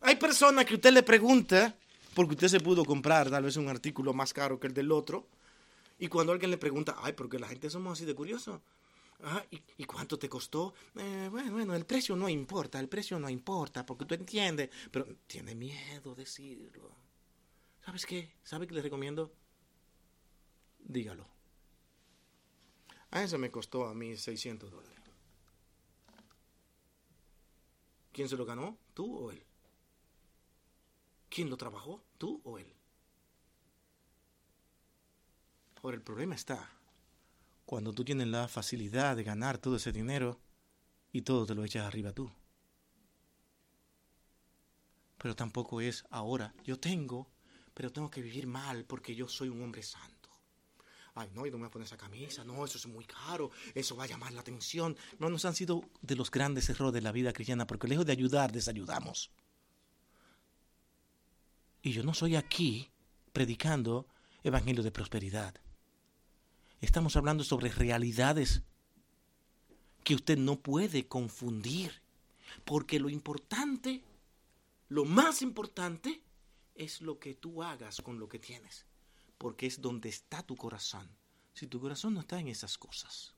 Hay personas que usted le pregunta, porque usted se pudo comprar tal vez un artículo más caro que el del otro, y cuando alguien le pregunta, ay, porque la gente somos así de curiosos. Ah, ¿y, cuánto te costó? Eh, bueno, bueno, el precio no importa, el precio no importa, porque tú entiendes, pero tiene miedo decirlo. ¿Sabes qué? ¿Sabe qué le recomiendo? Dígalo. A eso me costó a mí 600 dólares. ¿Quién se lo ganó? ¿Tú o él? ¿Quién lo trabajó? ¿Tú o él? Ahora el problema está cuando tú tienes la facilidad de ganar todo ese dinero y todo te lo echas arriba tú. Pero tampoco es ahora, yo tengo, pero tengo que vivir mal porque yo soy un hombre santo ay, no, y no me voy a poner esa camisa, no, eso es muy caro, eso va a llamar la atención. No, nos han sido de los grandes errores de la vida cristiana, porque lejos de ayudar, desayudamos. Y yo no soy aquí predicando evangelio de prosperidad. Estamos hablando sobre realidades que usted no puede confundir. Porque lo importante, lo más importante, es lo que tú hagas con lo que tienes. Porque es donde está tu corazón. Si tu corazón no está en esas cosas,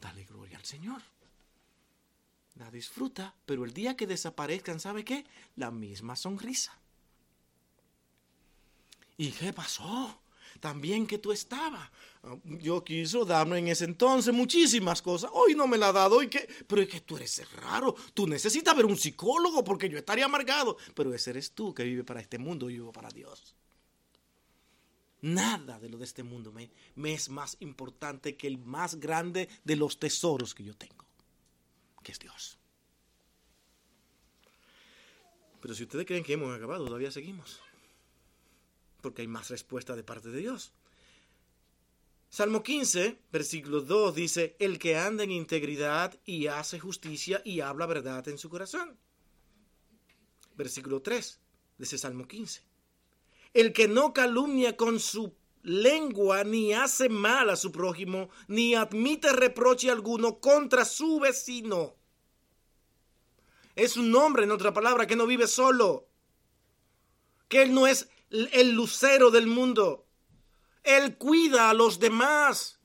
dale gloria al Señor. La disfruta, pero el día que desaparezcan, ¿sabe qué? La misma sonrisa. ¿Y qué pasó? También que tú estabas. Yo quiso darme en ese entonces muchísimas cosas. Hoy no me la ha dado. ¿y qué? Pero es que tú eres raro. Tú necesitas ver un psicólogo porque yo estaría amargado. Pero ese eres tú que vive para este mundo y vivo para Dios. Nada de lo de este mundo me, es más importante que el más grande de los tesoros que yo tengo, que es Dios. Pero si ustedes creen que hemos acabado, todavía seguimos porque hay más respuesta de parte de Dios. Salmo 15, versículo 2 dice, el que anda en integridad y hace justicia y habla verdad en su corazón. Versículo 3 de ese Salmo 15. El que no calumnia con su lengua, ni hace mal a su prójimo, ni admite reproche alguno contra su vecino. Es un hombre, en otra palabra, que no vive solo, que él no es el lucero del mundo. Él cuida a los demás.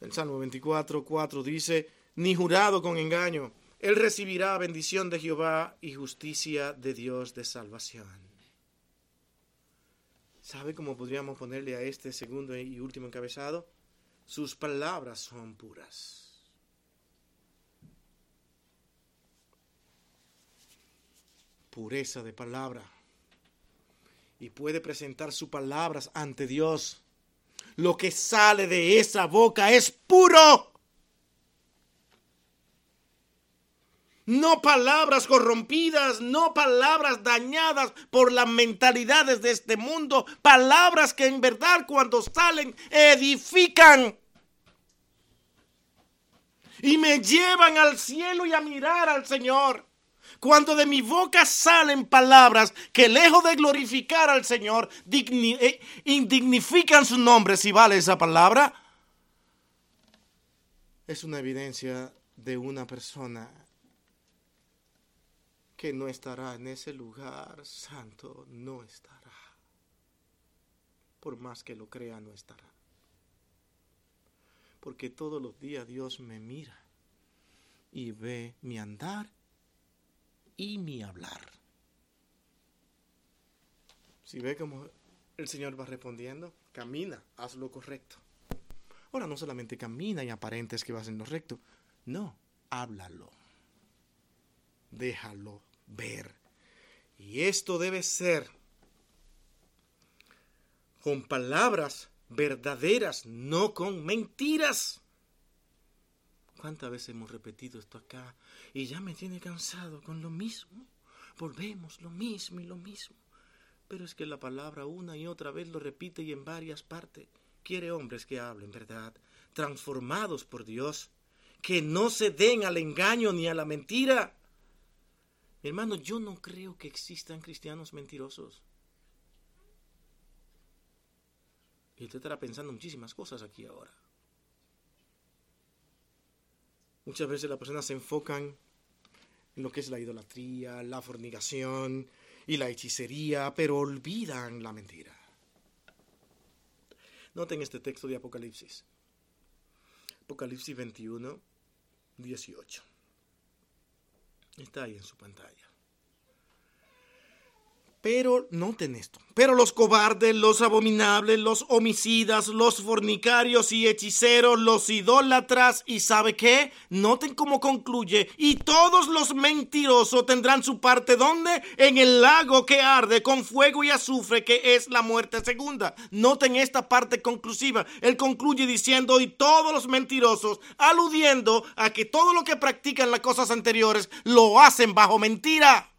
El Salmo 24, 4 dice, ni jurado con engaño, él recibirá bendición de Jehová y justicia de Dios de salvación. ¿Sabe cómo podríamos ponerle a este segundo y último encabezado? Sus palabras son puras. pureza de palabra y puede presentar sus palabras ante Dios. Lo que sale de esa boca es puro. No palabras corrompidas, no palabras dañadas por las mentalidades de este mundo, palabras que en verdad cuando salen edifican y me llevan al cielo y a mirar al Señor. Cuando de mi boca salen palabras que lejos de glorificar al Señor, eh, indignifican su nombre, si vale esa palabra, es una evidencia de una persona que no estará en ese lugar santo, no estará. Por más que lo crea, no estará. Porque todos los días Dios me mira y ve mi andar y mi hablar. Si ve cómo el Señor va respondiendo, camina, haz lo correcto. Ahora no solamente camina y aparentes que vas en lo recto, no, háblalo. Déjalo ver. Y esto debe ser con palabras verdaderas, no con mentiras. ¿Cuántas veces hemos repetido esto acá? Y ya me tiene cansado con lo mismo. Volvemos lo mismo y lo mismo. Pero es que la palabra una y otra vez lo repite y en varias partes. Quiere hombres que hablen verdad, transformados por Dios, que no se den al engaño ni a la mentira. Hermano, yo no creo que existan cristianos mentirosos. Y usted estará pensando muchísimas cosas aquí ahora. Muchas veces las personas se enfocan en lo que es la idolatría, la fornicación y la hechicería, pero olvidan la mentira. Noten este texto de Apocalipsis. Apocalipsis 21, 18. Está ahí en su pantalla. Pero noten esto. Pero los cobardes, los abominables, los homicidas, los fornicarios y hechiceros, los idólatras y sabe qué, noten cómo concluye. Y todos los mentirosos tendrán su parte donde? En el lago que arde con fuego y azufre que es la muerte segunda. Noten esta parte conclusiva. Él concluye diciendo y todos los mentirosos, aludiendo a que todo lo que practican las cosas anteriores lo hacen bajo mentira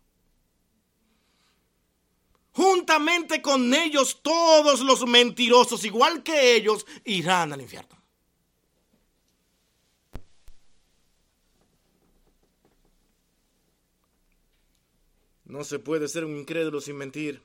juntamente con ellos todos los mentirosos, igual que ellos, irán al infierno. No se puede ser un incrédulo sin mentir.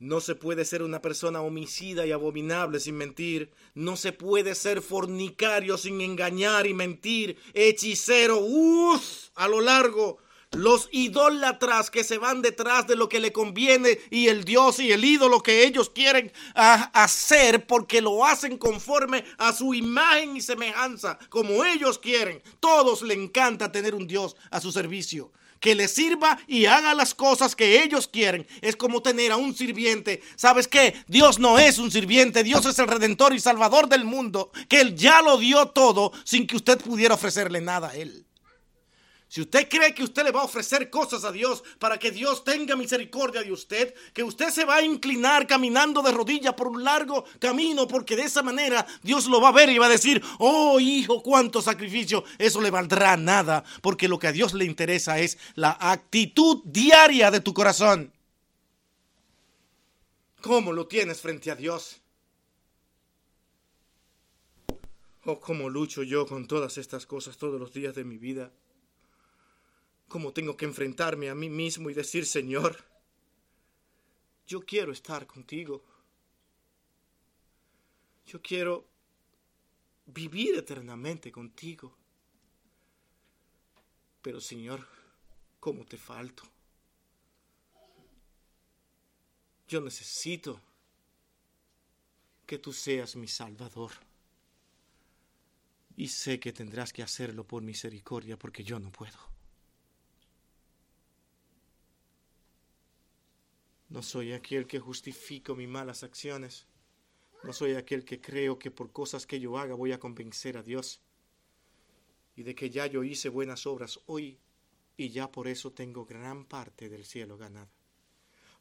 No se puede ser una persona homicida y abominable sin mentir. No se puede ser fornicario sin engañar y mentir. Hechicero, uff, a lo largo los idólatras que se van detrás de lo que le conviene y el Dios y el ídolo que ellos quieren hacer porque lo hacen conforme a su imagen y semejanza, como ellos quieren. Todos le encanta tener un Dios a su servicio que le sirva y haga las cosas que ellos quieren. Es como tener a un sirviente. ¿Sabes qué? Dios no es un sirviente, Dios es el redentor y salvador del mundo, que Él ya lo dio todo sin que usted pudiera ofrecerle nada a Él. Si usted cree que usted le va a ofrecer cosas a Dios para que Dios tenga misericordia de usted, que usted se va a inclinar caminando de rodillas por un largo camino, porque de esa manera Dios lo va a ver y va a decir, oh hijo, cuánto sacrificio, eso le valdrá nada, porque lo que a Dios le interesa es la actitud diaria de tu corazón. ¿Cómo lo tienes frente a Dios? Oh, cómo lucho yo con todas estas cosas todos los días de mi vida cómo tengo que enfrentarme a mí mismo y decir, Señor, yo quiero estar contigo. Yo quiero vivir eternamente contigo. Pero Señor, ¿cómo te falto? Yo necesito que tú seas mi Salvador. Y sé que tendrás que hacerlo por misericordia porque yo no puedo. No soy aquel que justifico mis malas acciones. No soy aquel que creo que por cosas que yo haga voy a convencer a Dios. Y de que ya yo hice buenas obras hoy y ya por eso tengo gran parte del cielo ganada.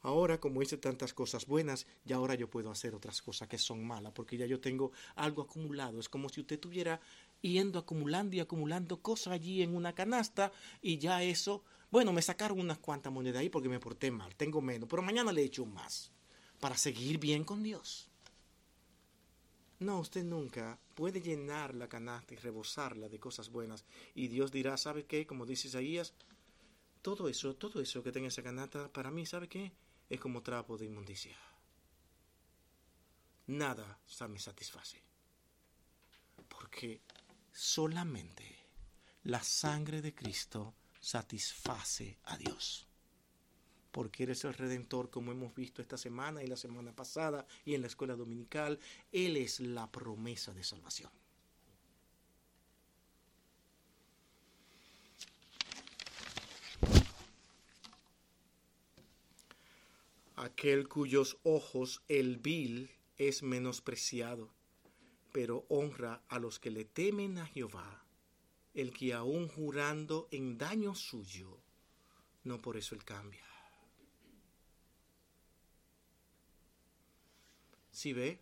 Ahora, como hice tantas cosas buenas, ya ahora yo puedo hacer otras cosas que son malas, porque ya yo tengo algo acumulado. Es como si usted estuviera yendo acumulando y acumulando cosas allí en una canasta y ya eso bueno, me sacaron unas cuantas monedas ahí porque me porté mal, tengo menos, pero mañana le echo más para seguir bien con Dios. No, usted nunca puede llenar la canasta y rebosarla de cosas buenas. Y Dios dirá, ¿sabe qué? Como dice Isaías, todo eso, todo eso que tenga esa canasta, para mí, ¿sabe qué? Es como trapo de inmundicia. Nada me satisface. Porque solamente la sangre de Cristo satisface a Dios. Porque eres el redentor, como hemos visto esta semana y la semana pasada y en la escuela dominical. Él es la promesa de salvación. Aquel cuyos ojos el vil es menospreciado, pero honra a los que le temen a Jehová el que aún jurando en daño suyo, no por eso él cambia. Si ve,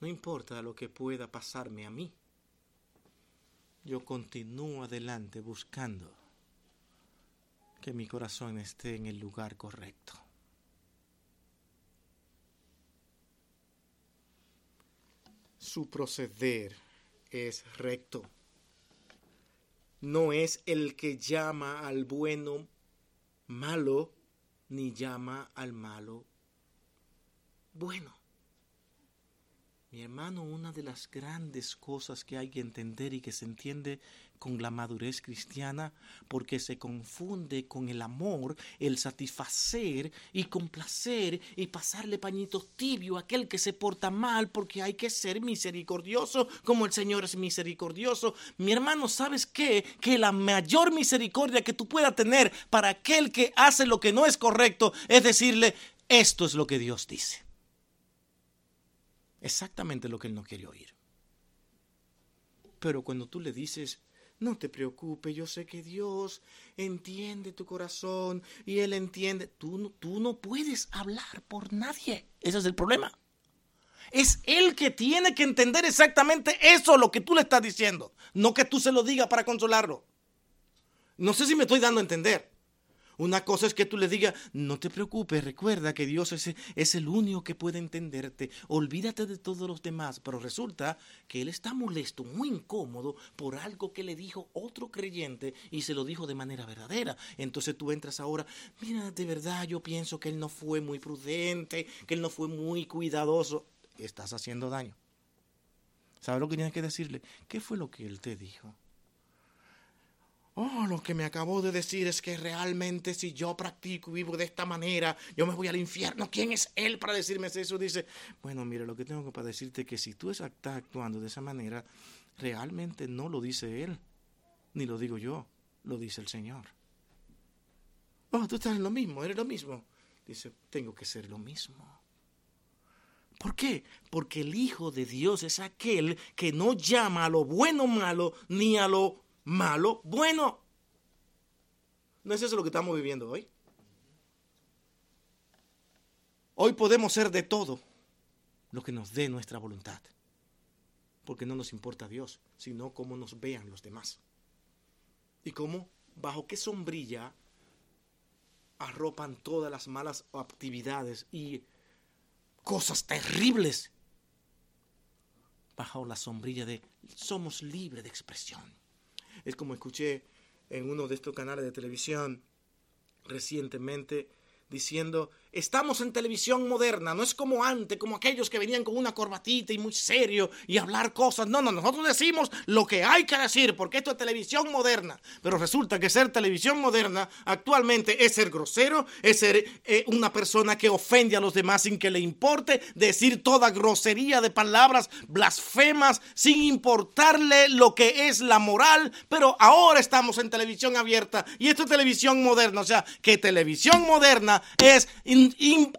no importa lo que pueda pasarme a mí, yo continúo adelante buscando que mi corazón esté en el lugar correcto. Su proceder es recto. No es el que llama al bueno malo, ni llama al malo bueno. Mi hermano, una de las grandes cosas que hay que entender y que se entiende con la madurez cristiana, porque se confunde con el amor, el satisfacer y complacer y pasarle pañitos tibio a aquel que se porta mal, porque hay que ser misericordioso como el Señor es misericordioso. Mi hermano, ¿sabes qué? Que la mayor misericordia que tú puedas tener para aquel que hace lo que no es correcto es decirle, esto es lo que Dios dice exactamente lo que él no quiere oír. Pero cuando tú le dices, no te preocupes, yo sé que Dios entiende tu corazón y Él entiende, tú, tú no puedes hablar por nadie. Ese es el problema. Es Él que tiene que entender exactamente eso, lo que tú le estás diciendo, no que tú se lo digas para consolarlo. No sé si me estoy dando a entender. Una cosa es que tú le digas, no te preocupes, recuerda que Dios es, es, el único que puede entenderte, olvídate de todos los demás, pero resulta que Él está molesto, muy incómodo por algo que le dijo otro creyente y se lo dijo de manera verdadera. Entonces tú entras ahora, mira, de verdad yo pienso que Él no fue muy prudente, que Él no fue muy cuidadoso. Estás haciendo daño. ¿Sabes lo que tienes que decirle? ¿Qué fue lo que Él te dijo? Oh, lo que me acabó de decir es que realmente si yo practico y vivo de esta manera, yo me voy al infierno. ¿Quién es él para decirme eso? Dice, bueno, mire, lo que tengo para decirte es que si tú estás actuando de esa manera, realmente no lo dice él, ni lo digo yo, lo dice el Señor. Oh, tú estás en lo mismo, eres lo mismo. Dice, tengo que ser lo mismo. ¿Por qué? Porque el Hijo de Dios es aquel que no llama a lo bueno malo ni a lo malo, bueno. ¿No es eso lo que estamos viviendo hoy? Hoy podemos ser de todo lo que nos dé nuestra voluntad. Porque no nos importa Dios, sino cómo nos vean los demás. Y cómo, bajo qué sombrilla arropan todas las malas actividades y cosas terribles. Bajo la sombrilla de somos libres de expresión. Es como escuché en uno de estos canales de televisión recientemente diciendo, estamos en televisión moderna, no es como antes, como aquellos que venían con una corbatita y muy serio y hablar cosas. No, no, nosotros decimos lo que hay que decir, porque esto es televisión moderna. Pero resulta que ser televisión moderna actualmente es ser grosero, es ser eh, una persona que ofende a los demás sin que le importe, decir toda grosería de palabras blasfemas sin importarle lo que es la moral. Pero ahora estamos en televisión abierta y esto es televisión moderna, o sea, que televisión moderna es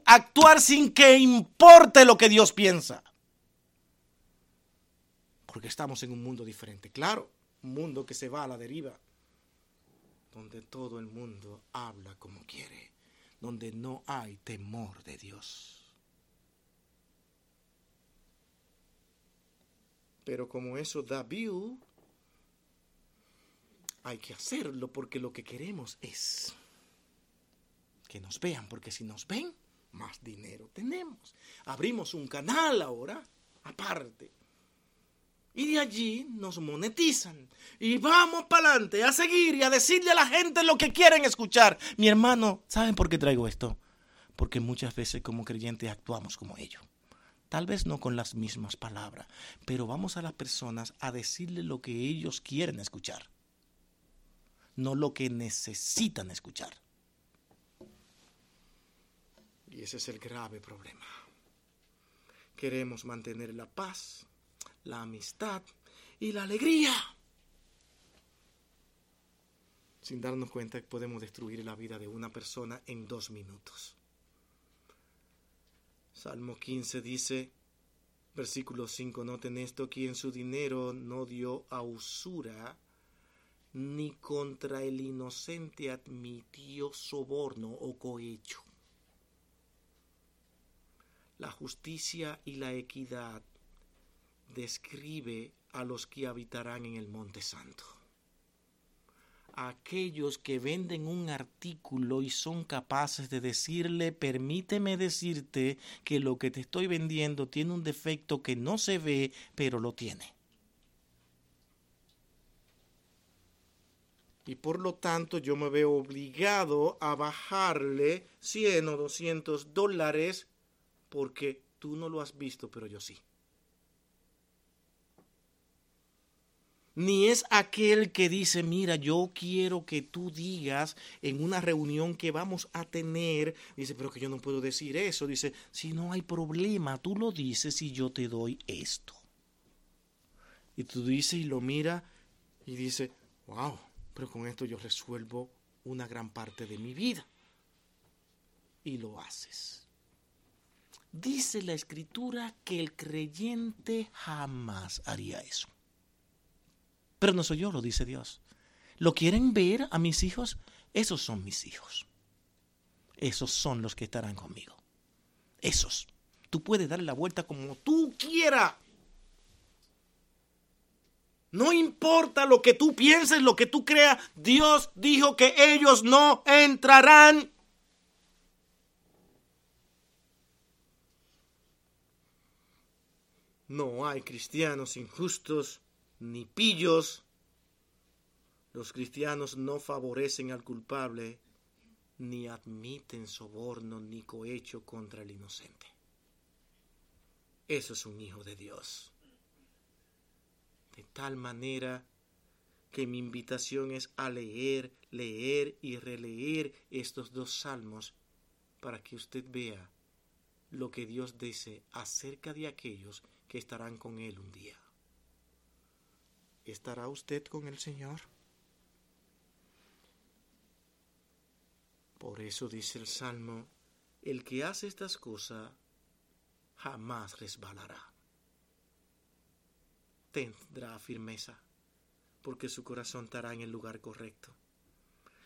actuar sin que importe lo que Dios piensa. Porque estamos en un mundo diferente, claro, un mundo que se va a la deriva, donde todo el mundo habla como quiere, donde no hay temor de Dios. Pero como eso da view, hay que hacerlo porque lo que queremos es que nos vean, porque si nos ven, más dinero tenemos. Abrimos un canal ahora, aparte. Y de allí nos monetizan. Y vamos para adelante a seguir y a decirle a la gente lo que quieren escuchar. Mi hermano, ¿saben por qué traigo esto? Porque muchas veces como creyentes actuamos como ellos. Tal vez no con las mismas palabras, pero vamos a las personas a decirle lo que ellos quieren escuchar, no lo que necesitan escuchar. Y ese es el grave problema. Queremos mantener la paz, la amistad y la alegría. Sin darnos cuenta que podemos destruir la vida de una persona en dos minutos. Salmo 15 dice, versículo 5, noten esto, quien su dinero no dio a usura, ni contra el inocente admitió soborno o cohecho la justicia y la equidad describe a los que habitarán en el Monte Santo. Aquellos que venden un artículo y son capaces de decirle, permíteme decirte que lo que te estoy vendiendo tiene un defecto que no se ve, pero lo tiene. y por lo tanto yo me veo obligado a bajarle 100 o 200 dólares porque tú no lo has visto, pero yo sí. Ni es aquel que dice, mira, yo quiero que tú digas en una reunión que vamos a tener, dice, pero que yo no puedo decir eso, dice, si no hay problema, tú lo dices y yo te doy esto. Y tú dices y lo mira y dice, wow, pero con esto yo resuelvo una gran parte de mi vida. Y lo haces. Dice la escritura que el creyente jamás haría eso. Pero no soy yo, lo dice Dios. ¿Lo quieren ver a mis hijos? Esos son mis hijos. Esos son los que estarán conmigo. Esos. Tú puedes darle la vuelta como tú quieras. No importa lo que tú pienses, lo que tú creas, Dios dijo que ellos no entrarán. No hay cristianos injustos ni pillos. Los cristianos no favorecen al culpable ni admiten soborno ni cohecho contra el inocente. Eso es un hijo de Dios. De tal manera que mi invitación es a leer, leer y releer estos dos salmos para que usted vea lo que Dios dice acerca de aquellos que estarán con Él un día. ¿Estará usted con el Señor? Por eso dice el Salmo, el que hace estas cosas jamás resbalará. Tendrá firmeza, porque su corazón estará en el lugar correcto.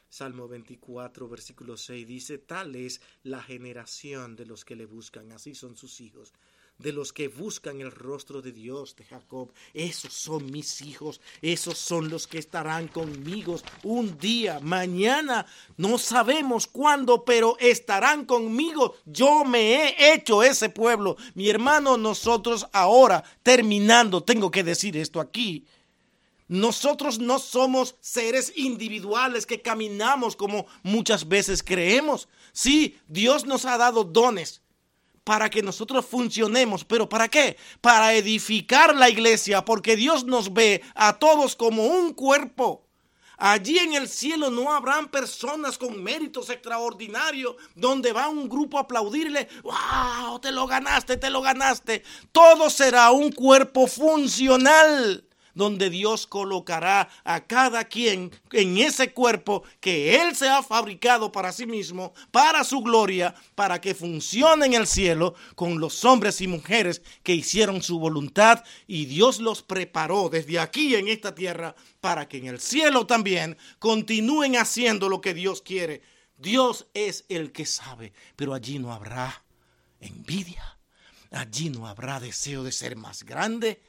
Salmo 24, versículo 6 dice, tal es la generación de los que le buscan, así son sus hijos de los que buscan el rostro de Dios de Jacob. Esos son mis hijos, esos son los que estarán conmigo un día, mañana, no sabemos cuándo, pero estarán conmigo. Yo me he hecho ese pueblo. Mi hermano, nosotros ahora, terminando, tengo que decir esto aquí. Nosotros no somos seres individuales que caminamos como muchas veces creemos. Sí, Dios nos ha dado dones para que nosotros funcionemos. ¿Pero para qué? Para edificar la iglesia, porque Dios nos ve a todos como un cuerpo. Allí en el cielo no habrán personas con méritos extraordinarios donde va un grupo a aplaudirle, wow, te lo ganaste, te lo ganaste. Todo será un cuerpo funcional donde Dios colocará a cada quien en ese cuerpo que Él se ha fabricado para sí mismo, para su gloria, para que funcione en el cielo con los hombres y mujeres que hicieron su voluntad y Dios los preparó desde aquí en esta tierra para que en el cielo también continúen haciendo lo que Dios quiere. Dios es el que sabe, pero allí no habrá envidia, allí no habrá deseo de ser más grande,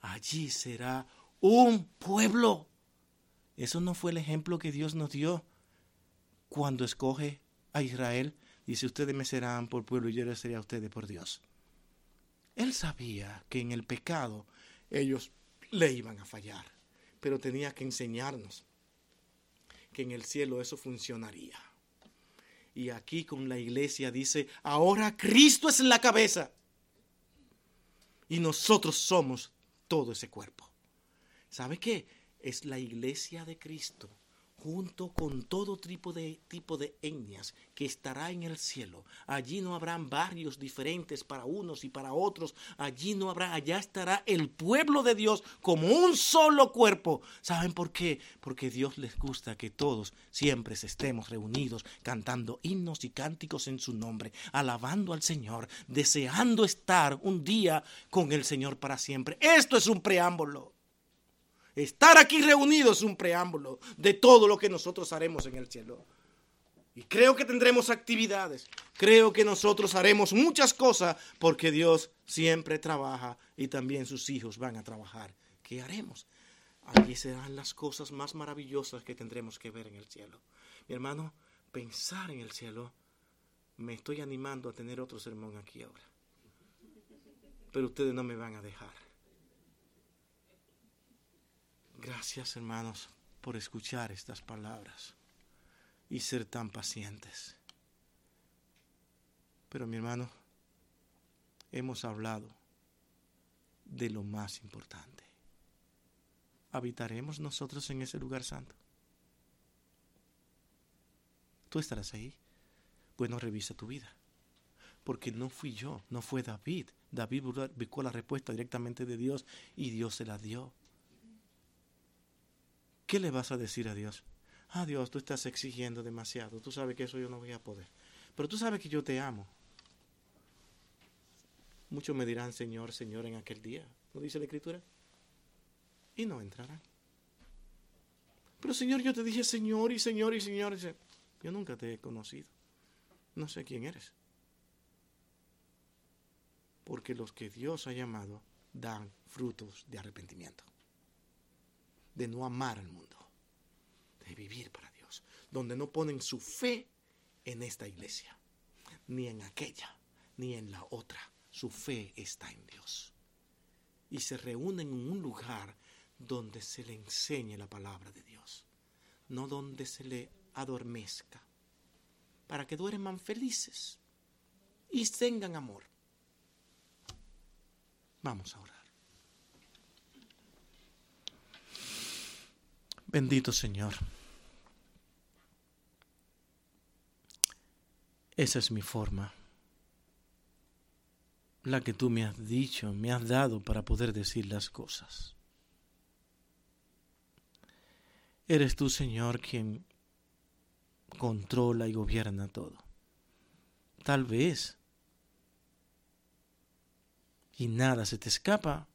allí será un pueblo. Eso no fue el ejemplo que Dios nos dio cuando escoge a Israel. Dice, ustedes me serán por pueblo y yo les seré a ustedes por Dios. Él sabía que en el pecado ellos le iban a fallar, pero tenía que enseñarnos que en el cielo eso funcionaría. Y aquí con la iglesia dice, ahora Cristo es la cabeza y nosotros somos todo ese cuerpo. ¿Sabe qué? Es la iglesia de Cristo junto con todo tipo de, tipo de etnias que estará en el cielo. Allí no habrán barrios diferentes para unos y para otros. Allí no habrá, allá estará el pueblo de Dios como un solo cuerpo. ¿Saben por qué? Porque Dios les gusta que todos siempre estemos reunidos cantando himnos y cánticos en su nombre, alabando al Señor, deseando estar un día con el Señor para siempre. Esto es un preámbulo. Estar aquí reunidos es un preámbulo de todo lo que nosotros haremos en el cielo. Y creo que tendremos actividades. Creo que nosotros haremos muchas cosas porque Dios siempre trabaja y también sus hijos van a trabajar. ¿Qué haremos? Allí serán las cosas más maravillosas que tendremos que ver en el cielo. Mi hermano, pensar en el cielo, me estoy animando a tener otro sermón aquí ahora. Pero ustedes no me van a dejar. Gracias hermanos por escuchar estas palabras y ser tan pacientes. Pero mi hermano, hemos hablado de lo más importante. ¿Habitaremos nosotros en ese lugar santo? ¿Tú estarás ahí? Bueno, revisa tu vida. Porque no fui yo, no fue David. David buscó la respuesta directamente de Dios y Dios se la dio. ¿Qué le vas a decir a Dios? Ah, Dios, tú estás exigiendo demasiado. Tú sabes que eso yo no voy a poder. Pero tú sabes que yo te amo. Muchos me dirán, Señor, Señor, en aquel día. ¿No dice la Escritura? Y no entrarán. Pero Señor, yo te dije Señor y Señor y Señor. Yo nunca te he conocido. No sé quién eres. Porque los que Dios ha llamado dan frutos de arrepentimiento. De no amar al mundo, de vivir para Dios, donde no ponen su fe en esta iglesia, ni en aquella, ni en la otra. Su fe está en Dios. Y se reúnen en un lugar donde se le enseñe la palabra de Dios, no donde se le adormezca, para que duerman felices y tengan amor. Vamos a orar. Bendito Señor. Esa es mi forma, la que tú me has dicho, me has dado para poder decir las cosas. Eres tú, Señor, quien controla y gobierna todo. Tal vez. Y nada se te escapa.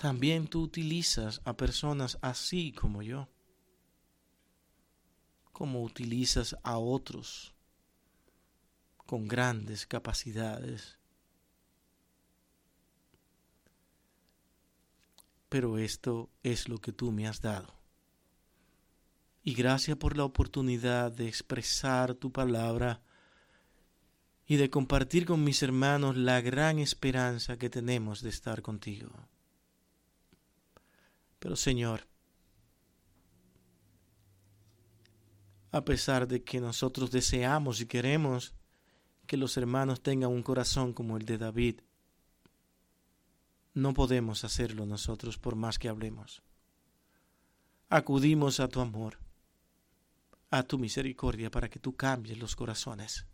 También tú utilizas a personas así como yo. Como utilizas a otros con grandes capacidades pero esto es lo que tú me has dado. Y gracias por la oportunidad de expresar tu palabra y de compartir con mis hermanos la gran esperanza que tenemos de estar contigo. Pero Señor, a pesar de que nosotros deseamos y queremos que los hermanos tengan un corazón como el de David, no podemos hacerlo nosotros por más que hablemos. Acudimos a tu amor, a tu misericordia para que tú cambies los corazones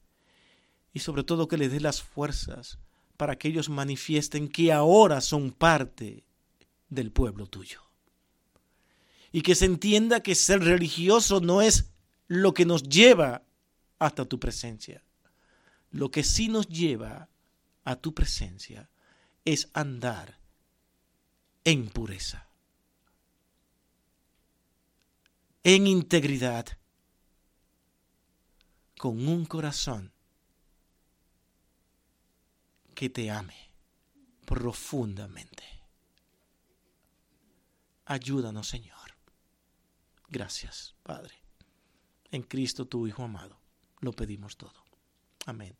y sobre todo que les des las fuerzas para que ellos manifiesten que ahora son parte del pueblo tuyo. Y que se entienda que ser religioso no es lo que nos lleva hasta tu presencia. Lo que sí nos lleva a tu presencia es andar en pureza, en integridad, con un corazón que te ame profundamente. Ayúdanos, Señor. Gracias, Padre. En Cristo, tu Hijo amado, lo pedimos todo. Amén.